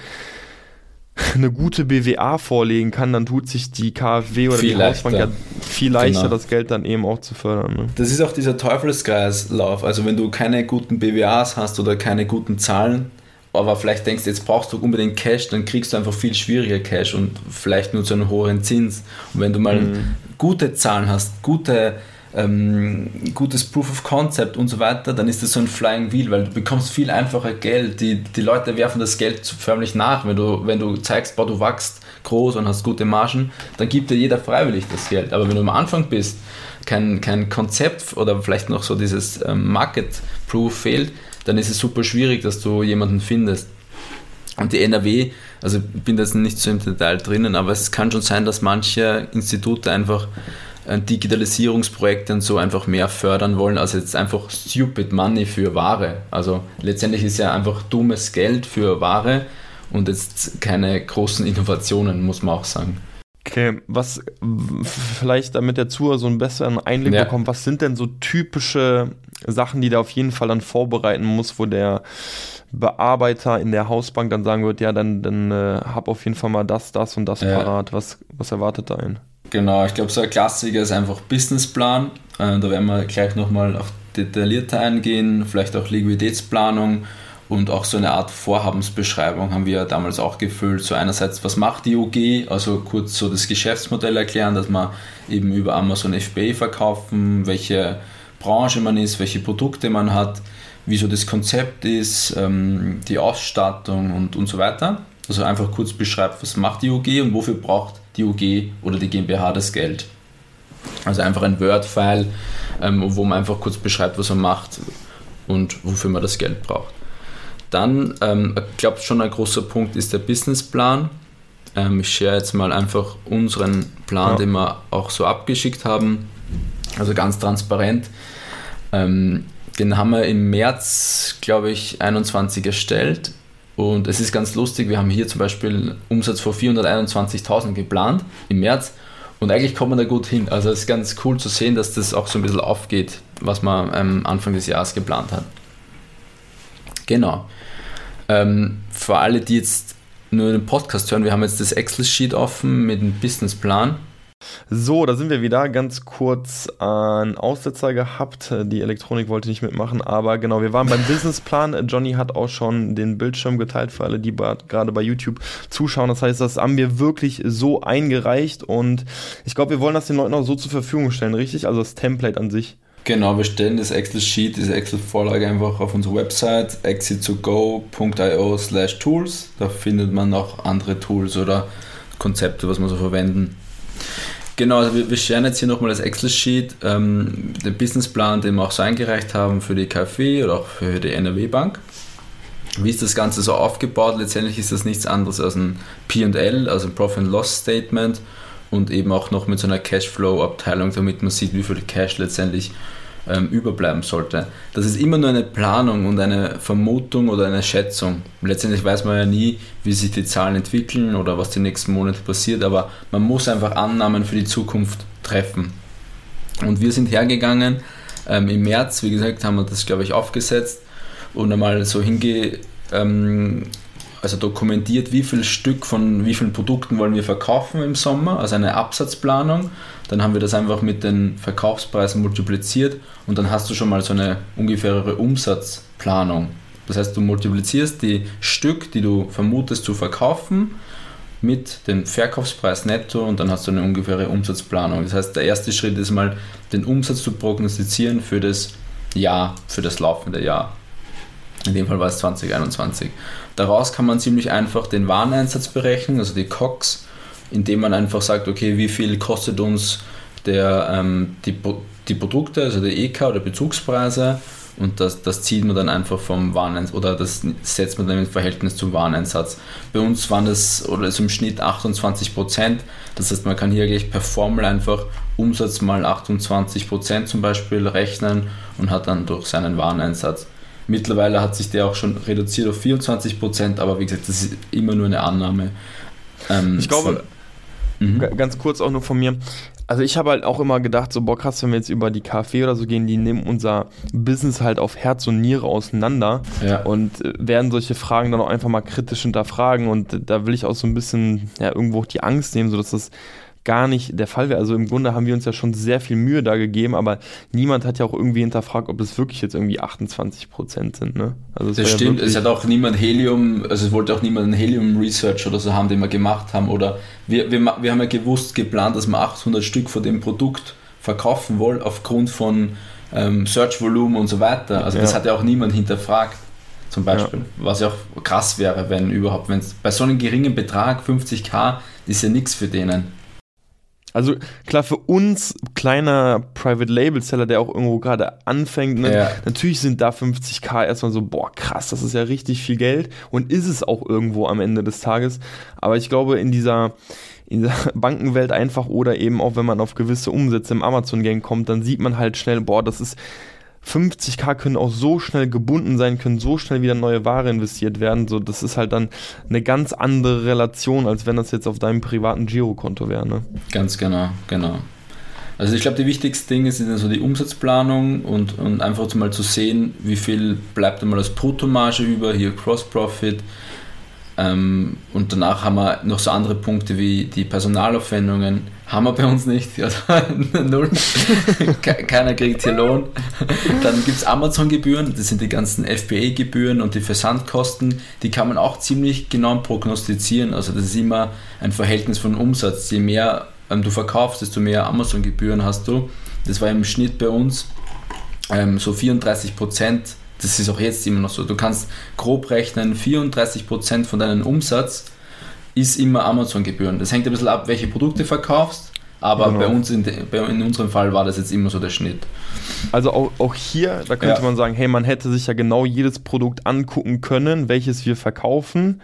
[SPEAKER 3] eine gute BWA vorlegen kann, dann tut sich die KfW oder viel die Hausbank ja viel leichter, genau. das Geld dann eben auch zu fördern. Ne?
[SPEAKER 2] Das ist auch dieser Teufelskreislauf. Also wenn du keine guten BWAs hast oder keine guten Zahlen, aber vielleicht denkst, jetzt brauchst du unbedingt Cash, dann kriegst du einfach viel schwieriger Cash und vielleicht nur zu einem hohen Zins. Und wenn du mal mhm. gute Zahlen hast, gute ähm, gutes Proof of Concept und so weiter, dann ist das so ein Flying Wheel, weil du bekommst viel einfacher Geld. Die, die Leute werfen das Geld förmlich nach. Wenn du, wenn du zeigst, boah, du wachst groß und hast gute Margen, dann gibt dir jeder freiwillig das Geld. Aber wenn du am Anfang bist, kein, kein Konzept oder vielleicht noch so dieses ähm, Market Proof fehlt, dann ist es super schwierig, dass du jemanden findest. Und die NRW, also ich bin jetzt nicht so im Detail drinnen, aber es kann schon sein, dass manche Institute einfach Digitalisierungsprojekte und so einfach mehr fördern wollen, als jetzt einfach stupid money für Ware. Also letztendlich ist ja einfach dummes Geld für Ware und jetzt keine großen Innovationen, muss man auch sagen.
[SPEAKER 3] Okay, was vielleicht damit der Zuhörer so einen besseren Einblick ja. bekommt, was sind denn so typische Sachen, die der auf jeden Fall dann vorbereiten muss, wo der Bearbeiter in der Hausbank dann sagen wird, ja, dann, dann äh, hab auf jeden Fall mal das, das und das ja. parat. Was, was erwartet da einen?
[SPEAKER 2] Genau, ich glaube, so ein Klassiker ist einfach Businessplan. Äh, da werden wir gleich nochmal auf detaillierter eingehen, vielleicht auch Liquiditätsplanung und auch so eine Art Vorhabensbeschreibung haben wir damals auch gefüllt. So einerseits, was macht die UG, also kurz so das Geschäftsmodell erklären, dass man eben über Amazon FBA verkaufen, welche Branche man ist, welche Produkte man hat, wieso das Konzept ist, ähm, die Ausstattung und, und so weiter. Also einfach kurz beschreibt, was macht die UG und wofür braucht die UG oder die GmbH das Geld. Also einfach ein Word-File, ähm, wo man einfach kurz beschreibt, was man macht und wofür man das Geld braucht. Dann, ähm, ich glaube, schon ein großer Punkt ist der Businessplan. Ähm, ich share jetzt mal einfach unseren Plan, ja. den wir auch so abgeschickt haben. Also ganz transparent. Ähm, den haben wir im März, glaube ich, 21 erstellt und es ist ganz lustig, wir haben hier zum Beispiel Umsatz vor 421.000 geplant im März und eigentlich kommt man da gut hin. Also es ist ganz cool zu sehen, dass das auch so ein bisschen aufgeht, was man am Anfang des Jahres geplant hat. Genau. Ähm, für alle, die jetzt nur den Podcast hören, wir haben jetzt das Excel-Sheet offen mit dem Businessplan
[SPEAKER 3] so, da sind wir wieder. Ganz kurz einen Aussetzer gehabt. Die Elektronik wollte nicht mitmachen, aber genau, wir waren beim Businessplan. Johnny hat auch schon den Bildschirm geteilt für alle, die gerade bei YouTube zuschauen. Das heißt, das haben wir wirklich so eingereicht und ich glaube, wir wollen das den Leuten auch so zur Verfügung stellen, richtig? Also das Template an sich.
[SPEAKER 2] Genau, wir stellen das Excel-Sheet, diese Excel-Vorlage einfach auf unsere Website exit2go.io slash tools. Da findet man auch andere Tools oder Konzepte, was wir so verwenden. Genau, also wir, wir scheren jetzt hier nochmal das Excel-Sheet, ähm, den Businessplan, den wir auch so eingereicht haben für die KfW oder auch für die NRW-Bank. Wie ist das Ganze so aufgebaut? Letztendlich ist das nichts anderes als ein PL, also ein Profit and Loss Statement und eben auch noch mit so einer Cashflow-Abteilung, damit man sieht, wie viel Cash letztendlich ähm, überbleiben sollte. Das ist immer nur eine Planung und eine Vermutung oder eine Schätzung. Letztendlich weiß man ja nie, wie sich die Zahlen entwickeln oder was die nächsten Monate passiert, aber man muss einfach Annahmen für die Zukunft treffen. Und wir sind hergegangen ähm, im März, wie gesagt, haben wir das, glaube ich, aufgesetzt und einmal so hinge, ähm, also dokumentiert, wie viel Stück von wie vielen Produkten wollen wir verkaufen im Sommer, also eine Absatzplanung. Dann haben wir das einfach mit den Verkaufspreisen multipliziert und dann hast du schon mal so eine ungefähre Umsatzplanung. Das heißt, du multiplizierst die Stück, die du vermutest zu verkaufen, mit dem Verkaufspreis netto und dann hast du eine ungefähre Umsatzplanung. Das heißt, der erste Schritt ist mal, den Umsatz zu prognostizieren für das Jahr, für das laufende Jahr. In dem Fall war es 2021. Daraus kann man ziemlich einfach den Wareneinsatz berechnen, also die COX, indem man einfach sagt, okay, wie viel kostet uns der, ähm, die, die Produkte, also die EK oder Bezugspreise und das, das zieht man dann einfach vom Wareneinsatz oder das setzt man dann im Verhältnis zum Wareneinsatz. Bei uns waren das oder ist im Schnitt 28 Prozent. Das heißt, man kann hier gleich per Formel einfach Umsatz mal 28 Prozent zum Beispiel rechnen und hat dann durch seinen Wareneinsatz. Mittlerweile hat sich der auch schon reduziert auf 24 Prozent, aber wie gesagt, das ist immer nur eine Annahme.
[SPEAKER 3] Ähm, ich glaube, mhm. ganz kurz auch nur von mir. Also ich habe halt auch immer gedacht, so boah krass, wenn wir jetzt über die KfW oder so gehen, die nehmen unser Business halt auf Herz und Niere auseinander ja. und äh, werden solche Fragen dann auch einfach mal kritisch hinterfragen und da will ich auch so ein bisschen ja irgendwo auch die Angst nehmen, so dass das gar nicht der Fall wäre. Also im Grunde haben wir uns ja schon sehr viel Mühe da gegeben, aber niemand hat ja auch irgendwie hinterfragt, ob es wirklich jetzt irgendwie 28 Prozent sind. Ne?
[SPEAKER 2] Also das stimmt, ja es hat auch niemand Helium, also es wollte auch niemand ein Helium Research oder so haben, den wir gemacht haben. Oder wir, wir, wir haben ja gewusst, geplant, dass wir 800 Stück von dem Produkt verkaufen wollen, aufgrund von ähm, Search-Volumen und so weiter. Also ja. das hat ja auch niemand hinterfragt zum Beispiel. Ja. Was ja auch krass wäre, wenn überhaupt, wenn es bei so einem geringen Betrag, 50k, ist ja nichts für denen. Also klar, für uns kleiner Private Label Seller, der auch irgendwo gerade anfängt, ne, ja. natürlich sind da 50k erstmal so, boah, krass, das ist ja richtig viel Geld und ist es auch irgendwo am Ende des Tages. Aber ich glaube, in dieser, in dieser Bankenwelt einfach oder eben auch, wenn man auf gewisse Umsätze im Amazon-Gang kommt, dann sieht man halt schnell, boah, das ist 50k können auch so schnell gebunden sein, können so schnell wieder neue Ware investiert werden. So, das ist halt dann eine ganz andere Relation, als wenn das jetzt auf deinem privaten Girokonto wäre. Ne? Ganz genau, genau. Also ich glaube, die wichtigsten Dinge sind also die Umsatzplanung und, und einfach mal zu sehen, wie viel bleibt einmal als Bruttomarge über, hier Cross-Profit, ähm, und danach haben wir noch so andere Punkte wie die Personalaufwendungen. Haben wir bei uns nicht. Also null. Keiner kriegt hier Lohn. Dann gibt es Amazon-Gebühren, das sind die ganzen FBA-Gebühren und die Versandkosten. Die kann man auch ziemlich genau prognostizieren. Also das ist immer ein Verhältnis von Umsatz. Je mehr ähm, du verkaufst, desto mehr Amazon-Gebühren hast du. Das war im Schnitt bei uns ähm, so 34 Prozent das ist auch jetzt immer noch so. Du kannst grob rechnen, 34% von deinem Umsatz ist immer Amazon-Gebühren. Das hängt ein bisschen ab, welche Produkte du verkaufst, aber genau. bei uns in, in, unserem Fall war das jetzt immer so der Schnitt.
[SPEAKER 3] Also auch, auch hier, da könnte ja. man sagen, hey, man hätte sich ja genau jedes Produkt angucken können, welches wir verkaufen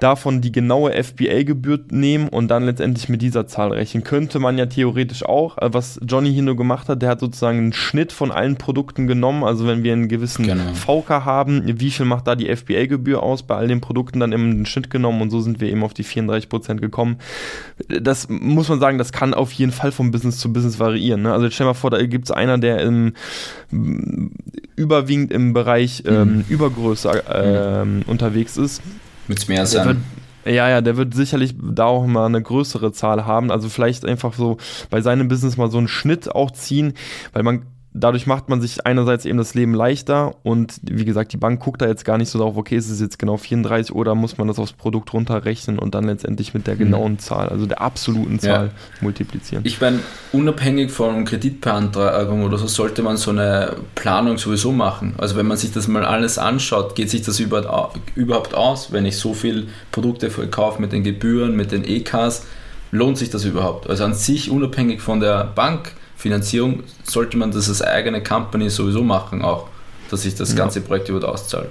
[SPEAKER 3] davon die genaue FBA-Gebühr nehmen und dann letztendlich mit dieser Zahl rechnen. Könnte man ja theoretisch auch. Äh, was Johnny hier nur gemacht hat, der hat sozusagen einen Schnitt von allen Produkten genommen. Also wenn wir einen gewissen genau. VK haben, wie viel macht da die FBA-Gebühr aus? Bei all den Produkten dann eben den Schnitt genommen und so sind wir eben auf die 34% gekommen. Das muss man sagen, das kann auf jeden Fall vom Business zu Business variieren. Ne? Also stell mal vor, da gibt es einer, der im, überwiegend im Bereich ähm, mhm. Übergröße äh, mhm. unterwegs ist
[SPEAKER 2] mit mehr sein.
[SPEAKER 3] Wird, ja, ja, der wird sicherlich da auch mal eine größere Zahl haben. Also vielleicht einfach so bei seinem Business mal so einen Schnitt auch ziehen, weil man dadurch macht man sich einerseits eben das Leben leichter und wie gesagt, die Bank guckt da jetzt gar nicht so darauf, okay, ist es jetzt genau 34 oder muss man das aufs Produkt runterrechnen und dann letztendlich mit der mhm. genauen. Zahl, also der absoluten Zahl ja. multiplizieren.
[SPEAKER 2] Ich meine, unabhängig von Kreditbeantragung oder so, sollte man so eine Planung sowieso machen. Also wenn man sich das mal alles anschaut, geht sich das überhaupt aus, wenn ich so viel Produkte verkaufe mit den Gebühren, mit den EKs, lohnt sich das überhaupt? Also an sich, unabhängig von der Bank, Finanzierung sollte man das als eigene Company sowieso machen, auch, dass sich das ganze Projekt über auszahlt.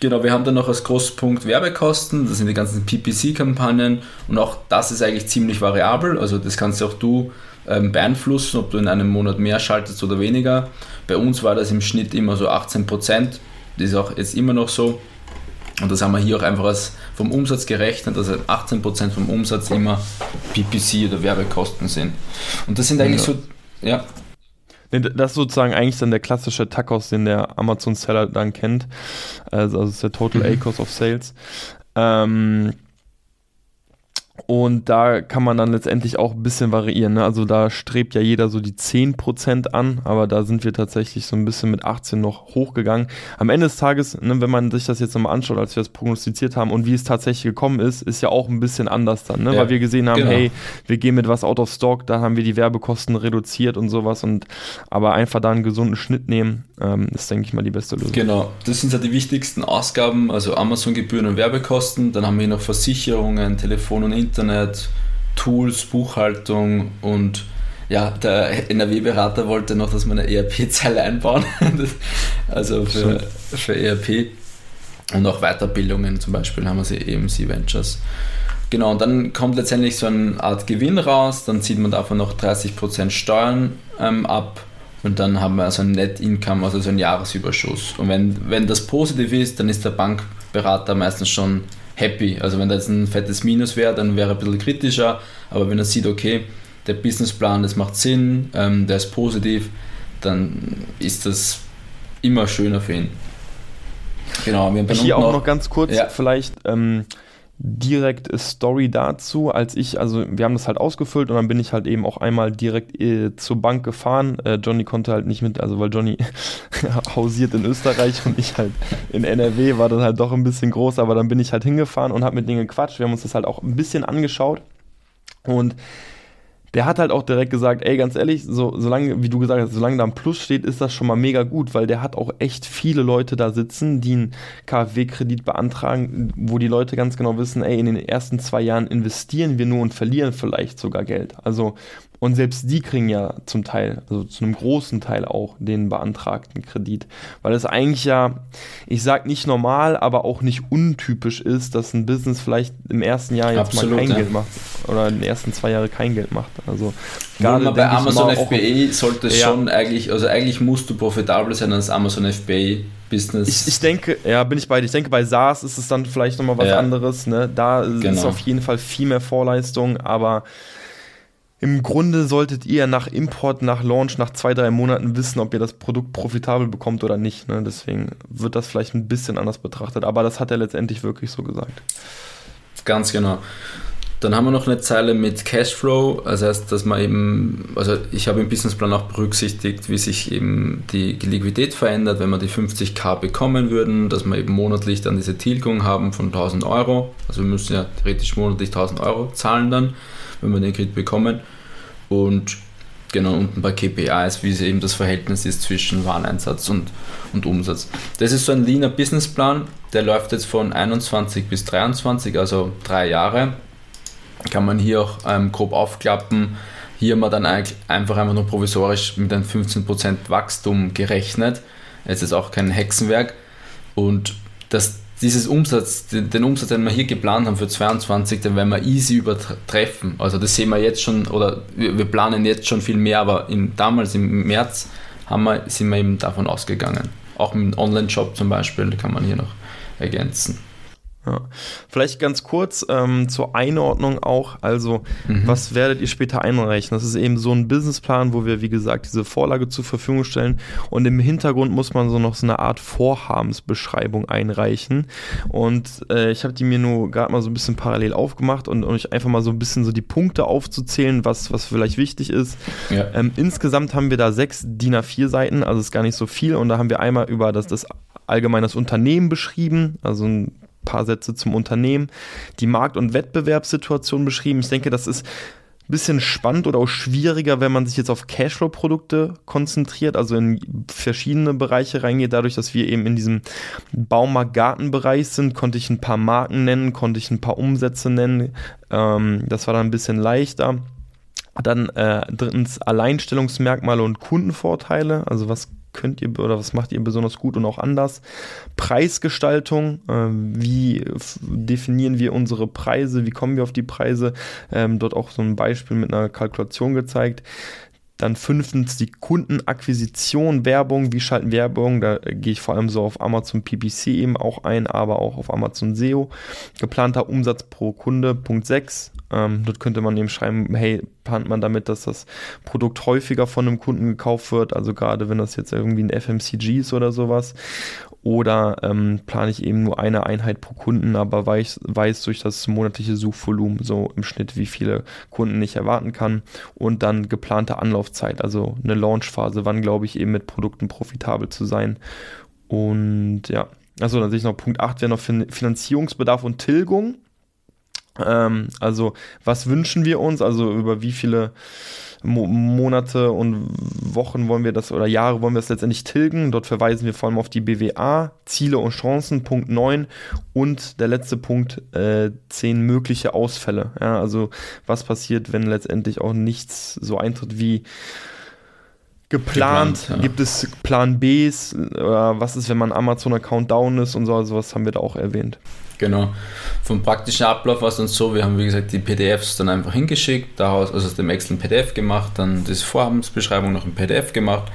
[SPEAKER 2] Genau, wir haben dann noch als Großpunkt Werbekosten, das sind die ganzen PPC-Kampagnen und auch das ist eigentlich ziemlich variabel, also das kannst auch du ähm, beeinflussen, ob du in einem Monat mehr schaltest oder weniger. Bei uns war das im Schnitt immer so 18 Prozent, das ist auch jetzt immer noch so. Und das haben wir hier auch einfach als vom Umsatz gerechnet, dass 18% vom Umsatz immer PPC oder Werbekosten sind. Und das sind eigentlich ja. so, ja.
[SPEAKER 3] Das ist sozusagen eigentlich dann der klassische Tacos, den der Amazon-Seller dann kennt. Also, also ist der Total mhm. A-Cost of Sales. Ähm, und da kann man dann letztendlich auch ein bisschen variieren. Ne? Also da strebt ja jeder so die 10% an, aber da sind wir tatsächlich so ein bisschen mit 18 noch hochgegangen. Am Ende des Tages, ne, wenn man sich das jetzt nochmal anschaut, als wir das prognostiziert haben und wie es tatsächlich gekommen ist, ist ja auch ein bisschen anders dann, ne? Ja, weil wir gesehen haben, genau. hey, wir gehen mit was out of stock, da haben wir die Werbekosten reduziert und sowas und aber einfach da einen gesunden Schnitt nehmen, ähm, ist, denke ich mal, die beste Lösung.
[SPEAKER 2] Genau, das sind ja die wichtigsten Ausgaben, also Amazon-Gebühren und Werbekosten, dann haben wir hier noch Versicherungen, Telefon und Internet Tools, Buchhaltung und ja, der NRW-Berater wollte noch, dass wir eine ERP-Zeile einbauen. also für, für ERP und auch Weiterbildungen zum Beispiel haben wir sie EMC Ventures. Genau, und dann kommt letztendlich so eine Art Gewinn raus, dann zieht man davon noch 30% Steuern ähm, ab und dann haben wir also ein Net Income, also so einen Jahresüberschuss. Und wenn, wenn das positiv ist, dann ist der Bankberater meistens schon happy. Also wenn da jetzt ein fettes Minus wäre, dann wäre er ein bisschen kritischer, aber wenn er sieht, okay, der Businessplan, das macht Sinn, ähm, der ist positiv, dann ist das immer schöner für ihn.
[SPEAKER 3] Genau, wir haben Hier auch noch, ganz kurz ja. vielleicht ähm, direkt Story dazu, als ich, also wir haben das halt ausgefüllt und dann bin ich halt eben auch einmal direkt äh, zur Bank gefahren. Äh, Johnny konnte halt nicht mit, also weil Johnny hausiert in Österreich und ich halt in NRW, war dann halt doch ein bisschen groß, aber dann bin ich halt hingefahren und habe mit denen gequatscht. Wir haben uns das halt auch ein bisschen angeschaut und der hat halt auch direkt gesagt, ey, ganz ehrlich, so, solange, wie du gesagt hast, solange da ein Plus steht, ist das schon mal mega gut, weil der hat auch echt viele Leute da sitzen, die einen KfW-Kredit beantragen, wo die Leute ganz genau wissen, ey, in den ersten zwei Jahren investieren wir nur und verlieren vielleicht sogar Geld. Also und selbst die kriegen ja zum Teil, also zu einem großen Teil auch den beantragten Kredit. Weil es eigentlich ja, ich sag nicht normal, aber auch nicht untypisch ist, dass ein Business vielleicht im ersten Jahr jetzt Absolut, mal kein ja. Geld macht. Oder in den ersten zwei Jahren kein Geld macht. Also
[SPEAKER 2] gerade bei Amazon FBA sollte es ja. schon eigentlich, also eigentlich musst du profitabel sein als Amazon FBA. Business.
[SPEAKER 3] Ich, ich, denke, ja, bin ich bei dir. Ich denke, bei SaaS ist es dann vielleicht nochmal was ja. anderes. Ne? Da genau. ist auf jeden Fall viel mehr Vorleistung, aber im Grunde solltet ihr nach Import, nach Launch, nach zwei, drei Monaten wissen, ob ihr das Produkt profitabel bekommt oder nicht. Ne? Deswegen wird das vielleicht ein bisschen anders betrachtet. Aber das hat er letztendlich wirklich so gesagt.
[SPEAKER 2] Ganz genau. Dann haben wir noch eine Zeile mit Cashflow, das heißt, dass man eben, also ich habe im Businessplan auch berücksichtigt, wie sich eben die Liquidität verändert, wenn wir die 50k bekommen würden, dass wir eben monatlich dann diese Tilgung haben von 1000 Euro. Also wir müssen ja theoretisch monatlich 1000 Euro zahlen dann wenn wir den Kredit bekommen. Und genau unten bei KPIs, wie es eben das Verhältnis ist zwischen Wareneinsatz und, und Umsatz. Das ist so ein leaner Businessplan, der läuft jetzt von 21 bis 23, also drei Jahre. Kann man hier auch ähm, grob aufklappen. Hier haben wir dann einfach einfach nur provisorisch mit einem 15% Wachstum gerechnet. Es ist auch kein Hexenwerk. Und das dieses Umsatz, den, den, Umsatz, den wir hier geplant haben für 22, den werden wir easy übertreffen. Also das sehen wir jetzt schon, oder wir, wir planen jetzt schon viel mehr, aber im, damals im März haben wir, sind wir eben davon ausgegangen. Auch im Online-Shop zum Beispiel, kann man hier noch ergänzen.
[SPEAKER 3] Ja. Vielleicht ganz kurz ähm, zur Einordnung auch. Also, mhm. was werdet ihr später einreichen? Das ist eben so ein Businessplan, wo wir, wie gesagt, diese Vorlage zur Verfügung stellen. Und im Hintergrund muss man so noch so eine Art Vorhabensbeschreibung einreichen. Und äh, ich habe die mir nur gerade mal so ein bisschen parallel aufgemacht und, euch einfach mal so ein bisschen so die Punkte aufzuzählen, was, was vielleicht wichtig ist. Ja. Ähm, insgesamt haben wir da sechs DIN A4-Seiten, also ist gar nicht so viel. Und da haben wir einmal über das, das allgemein das Unternehmen beschrieben, also ein paar Sätze zum Unternehmen, die Markt- und Wettbewerbssituation beschrieben. Ich denke, das ist ein bisschen spannend oder auch schwieriger, wenn man sich jetzt auf Cashflow-Produkte konzentriert, also in verschiedene Bereiche reingeht. Dadurch, dass wir eben in diesem Baumarkt-Gartenbereich sind, konnte ich ein paar Marken nennen, konnte ich ein paar Umsätze nennen. Ähm, das war dann ein bisschen leichter. Dann äh, drittens Alleinstellungsmerkmale und Kundenvorteile. Also was könnt ihr oder was macht ihr besonders gut und auch anders? Preisgestaltung, äh, wie definieren wir unsere Preise, wie kommen wir auf die Preise? Ähm, dort auch so ein Beispiel mit einer Kalkulation gezeigt. Dann fünftens die Kundenakquisition, Werbung. Wie schalten Werbung? Da gehe ich vor allem so auf Amazon PPC eben auch ein, aber auch auf Amazon SEO. Geplanter Umsatz pro Kunde, Punkt 6. Ähm, dort könnte man eben schreiben, hey, plant man damit, dass das Produkt häufiger von einem Kunden gekauft wird, also gerade wenn das jetzt irgendwie ein FMCG ist oder sowas. Oder ähm, plane ich eben nur eine Einheit pro Kunden, aber weiß, weiß durch das monatliche Suchvolumen so im Schnitt, wie viele Kunden ich erwarten kann. Und dann geplante Anlaufzeit, also eine Launchphase, wann glaube ich eben mit Produkten profitabel zu sein. Und ja, also dann sehe ich noch Punkt 8 wäre noch Finanzierungsbedarf und Tilgung. Ähm, also was wünschen wir uns? Also über wie viele Mo Monate und Wochen wollen wir das oder Jahre wollen wir das letztendlich tilgen? Dort verweisen wir vor allem auf die BWA, Ziele und Chancen, Punkt 9 und der letzte Punkt, äh, 10 mögliche Ausfälle. Ja, also was passiert, wenn letztendlich auch nichts so eintritt wie geplant, geplant ja. gibt es Plan Bs, oder was ist, wenn mein Amazon-Account down ist und so, also was haben wir da auch erwähnt.
[SPEAKER 2] Genau. Vom praktischen Ablauf war es dann so, wir haben wie gesagt die PDFs dann einfach hingeschickt, daraus also aus dem Excel ein PDF gemacht, dann die Vorhabensbeschreibung noch ein PDF gemacht,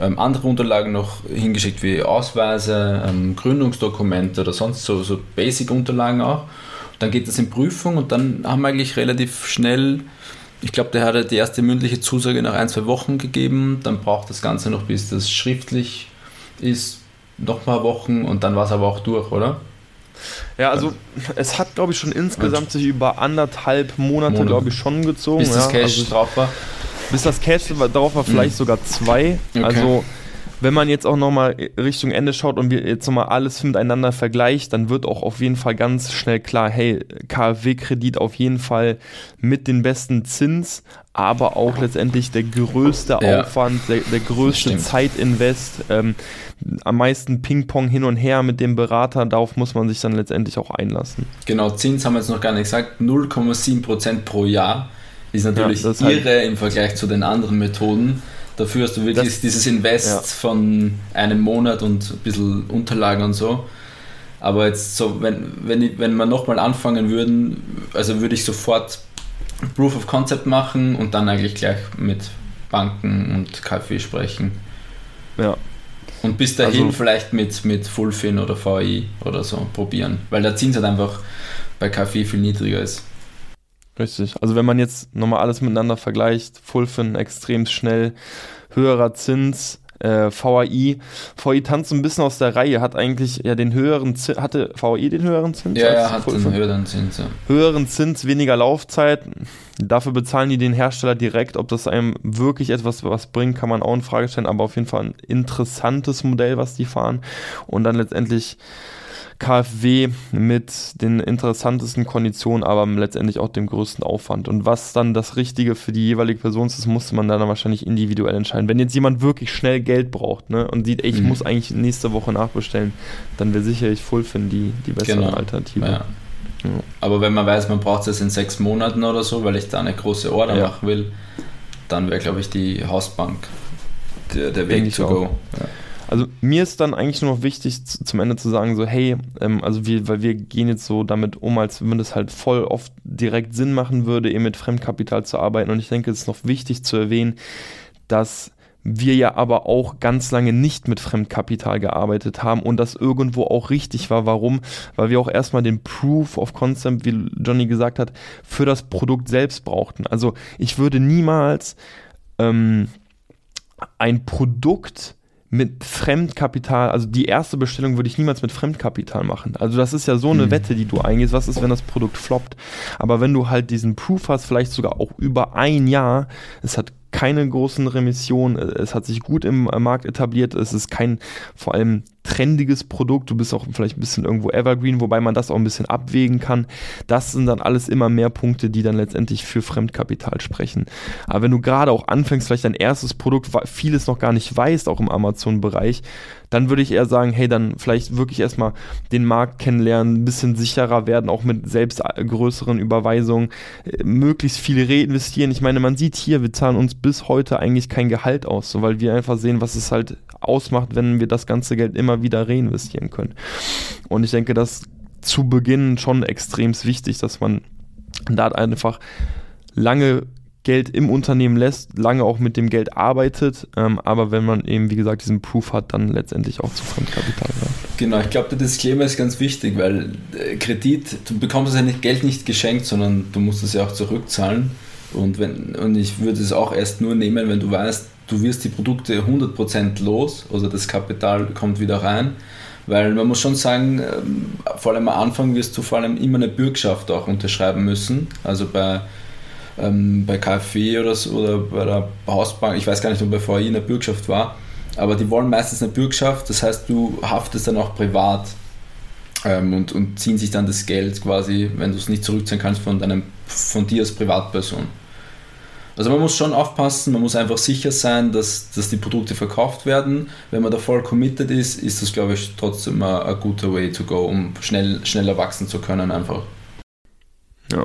[SPEAKER 2] ähm, andere Unterlagen noch hingeschickt wie Ausweise, ähm, Gründungsdokumente oder sonst so, so Basic-Unterlagen auch. Dann geht das in Prüfung und dann haben wir eigentlich relativ schnell, ich glaube, der hat die erste mündliche Zusage nach ein, zwei Wochen gegeben, dann braucht das Ganze noch, bis das schriftlich ist, noch ein paar Wochen und dann war es aber auch durch, oder?
[SPEAKER 3] Ja, also es hat, glaube ich, schon insgesamt sich über anderthalb Monate, Monate. glaube ich, schon gezogen.
[SPEAKER 2] Bis das Cash
[SPEAKER 3] also,
[SPEAKER 2] drauf war.
[SPEAKER 3] Bis das Cash drauf war, vielleicht mhm. sogar zwei. Okay. Also wenn man jetzt auch nochmal Richtung Ende schaut und wir jetzt nochmal alles miteinander vergleicht, dann wird auch auf jeden Fall ganz schnell klar, hey, KfW-Kredit auf jeden Fall mit den besten Zins, aber auch letztendlich der größte ja. Aufwand, der, der größte Zeitinvest, ähm, am meisten Ping-Pong hin und her mit dem Berater, darauf muss man sich dann letztendlich auch einlassen.
[SPEAKER 2] Genau, Zins haben wir jetzt noch gar nicht gesagt, 0,7% pro Jahr ist natürlich ja, irre halt im Vergleich zu den anderen Methoden. Dafür hast du wirklich das, dieses Invest ja. von einem Monat und ein bisschen Unterlagen und so. Aber jetzt so, wenn, wenn, wenn wir nochmal anfangen würden, also würde ich sofort Proof of Concept machen und dann eigentlich gleich mit Banken und KfW sprechen.
[SPEAKER 3] Ja.
[SPEAKER 2] Und bis dahin also, vielleicht mit, mit Fullfin oder VI oder so probieren, weil der Zins halt einfach bei KfW viel niedriger ist.
[SPEAKER 3] Richtig. Also wenn man jetzt nochmal alles miteinander vergleicht, Fulfin extrem schnell, höherer Zins, äh, VAI. VAI tanzt ein bisschen aus der Reihe, hat eigentlich ja den höheren Zins, hatte VAI den höheren Zins?
[SPEAKER 2] Ja, ja, hat Fulfin? den höheren Zins. Ja.
[SPEAKER 3] Höheren Zins, weniger Laufzeit. Dafür bezahlen die den Hersteller direkt. Ob das einem wirklich etwas was bringt, kann man auch in Frage stellen, aber auf jeden Fall ein interessantes Modell, was die fahren. Und dann letztendlich KfW mit den interessantesten Konditionen, aber letztendlich auch dem größten Aufwand. Und was dann das Richtige für die jeweilige Person ist, musste man dann wahrscheinlich individuell entscheiden. Wenn jetzt jemand wirklich schnell Geld braucht ne, und sieht, ey, ich mhm. muss eigentlich nächste Woche nachbestellen, dann wäre sicherlich Fullfin die, die bessere genau. Alternative. Ja.
[SPEAKER 2] Ja. Aber wenn man weiß, man braucht es in sechs Monaten oder so, weil ich da eine große Order ja. machen will, dann wäre, glaube ich, die Hausbank der, der Weg zu go.
[SPEAKER 3] Also mir ist dann eigentlich nur noch wichtig zu, zum Ende zu sagen, so hey, ähm, also wir, weil wir gehen jetzt so damit um, als wenn es halt voll oft direkt Sinn machen würde, eben mit Fremdkapital zu arbeiten. Und ich denke, es ist noch wichtig zu erwähnen, dass wir ja aber auch ganz lange nicht mit Fremdkapital gearbeitet haben und das irgendwo auch richtig war. Warum? Weil wir auch erstmal den Proof of Concept, wie Johnny gesagt hat, für das Produkt selbst brauchten. Also ich würde niemals ähm, ein Produkt mit Fremdkapital, also die erste Bestellung würde ich niemals mit Fremdkapital machen. Also das ist ja so eine mhm. Wette, die du eingehst. Was ist, wenn das Produkt floppt? Aber wenn du halt diesen Proof hast, vielleicht sogar auch über ein Jahr, es hat keine großen Remissionen, es hat sich gut im Markt etabliert, es ist kein vor allem trendiges Produkt, du bist auch vielleicht ein bisschen irgendwo evergreen, wobei man das auch ein bisschen abwägen kann. Das sind dann alles immer mehr Punkte, die dann letztendlich für Fremdkapital sprechen. Aber wenn du gerade auch anfängst, vielleicht dein erstes Produkt, vieles noch gar nicht weißt, auch im Amazon-Bereich, dann würde ich eher sagen, hey, dann vielleicht wirklich erstmal den Markt kennenlernen, ein bisschen sicherer werden, auch mit selbst größeren Überweisungen, äh, möglichst viel reinvestieren. Ich meine, man sieht hier, wir zahlen uns bis heute eigentlich kein Gehalt aus, so, weil wir einfach sehen, was es halt ausmacht, wenn wir das ganze Geld immer wieder reinvestieren können. Und ich denke, das zu Beginn schon extrem wichtig, dass man da einfach lange Geld im Unternehmen lässt, lange auch mit dem Geld arbeitet, ähm, aber wenn man eben, wie gesagt, diesen Proof hat, dann letztendlich auch zu Fremdkapital greift.
[SPEAKER 2] Genau, ich glaube, der Disclaimer ist ganz wichtig, weil äh, Kredit, du bekommst ja nicht Geld nicht geschenkt, sondern du musst es ja auch zurückzahlen. Und, wenn, und ich würde es auch erst nur nehmen, wenn du weißt, du wirst die Produkte 100% los, also das Kapital kommt wieder rein. Weil man muss schon sagen, ähm, vor allem am Anfang wirst du vor allem immer eine Bürgschaft auch unterschreiben müssen. Also bei ähm, bei KfW oder, so, oder bei der Hausbank, ich weiß gar nicht, ob bei VI eine Bürgschaft war, aber die wollen meistens eine Bürgschaft, das heißt, du haftest dann auch privat ähm, und, und ziehen sich dann das Geld quasi, wenn du es nicht zurückzahlen kannst, von, deinem, von dir als Privatperson. Also man muss schon aufpassen, man muss einfach sicher sein, dass, dass die Produkte verkauft werden. Wenn man da voll committed ist, ist das, glaube ich, trotzdem ein guter Way to go, um schnell, schneller wachsen zu können einfach.
[SPEAKER 3] Ja.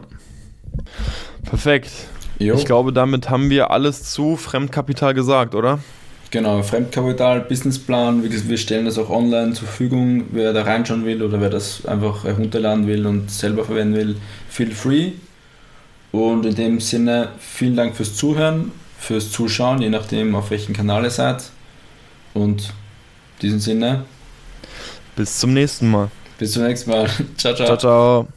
[SPEAKER 3] Perfekt. Jo. Ich glaube, damit haben wir alles zu Fremdkapital gesagt, oder?
[SPEAKER 2] Genau, Fremdkapital, Businessplan, wir stellen das auch online zur Verfügung. Wer da reinschauen will oder wer das einfach herunterladen will und selber verwenden will, feel free. Und in dem Sinne, vielen Dank fürs Zuhören, fürs Zuschauen, je nachdem, auf welchem Kanal ihr seid. Und in diesem Sinne.
[SPEAKER 3] Bis zum nächsten Mal.
[SPEAKER 2] Bis zum nächsten Mal.
[SPEAKER 3] ciao, ciao. Ciao, ciao.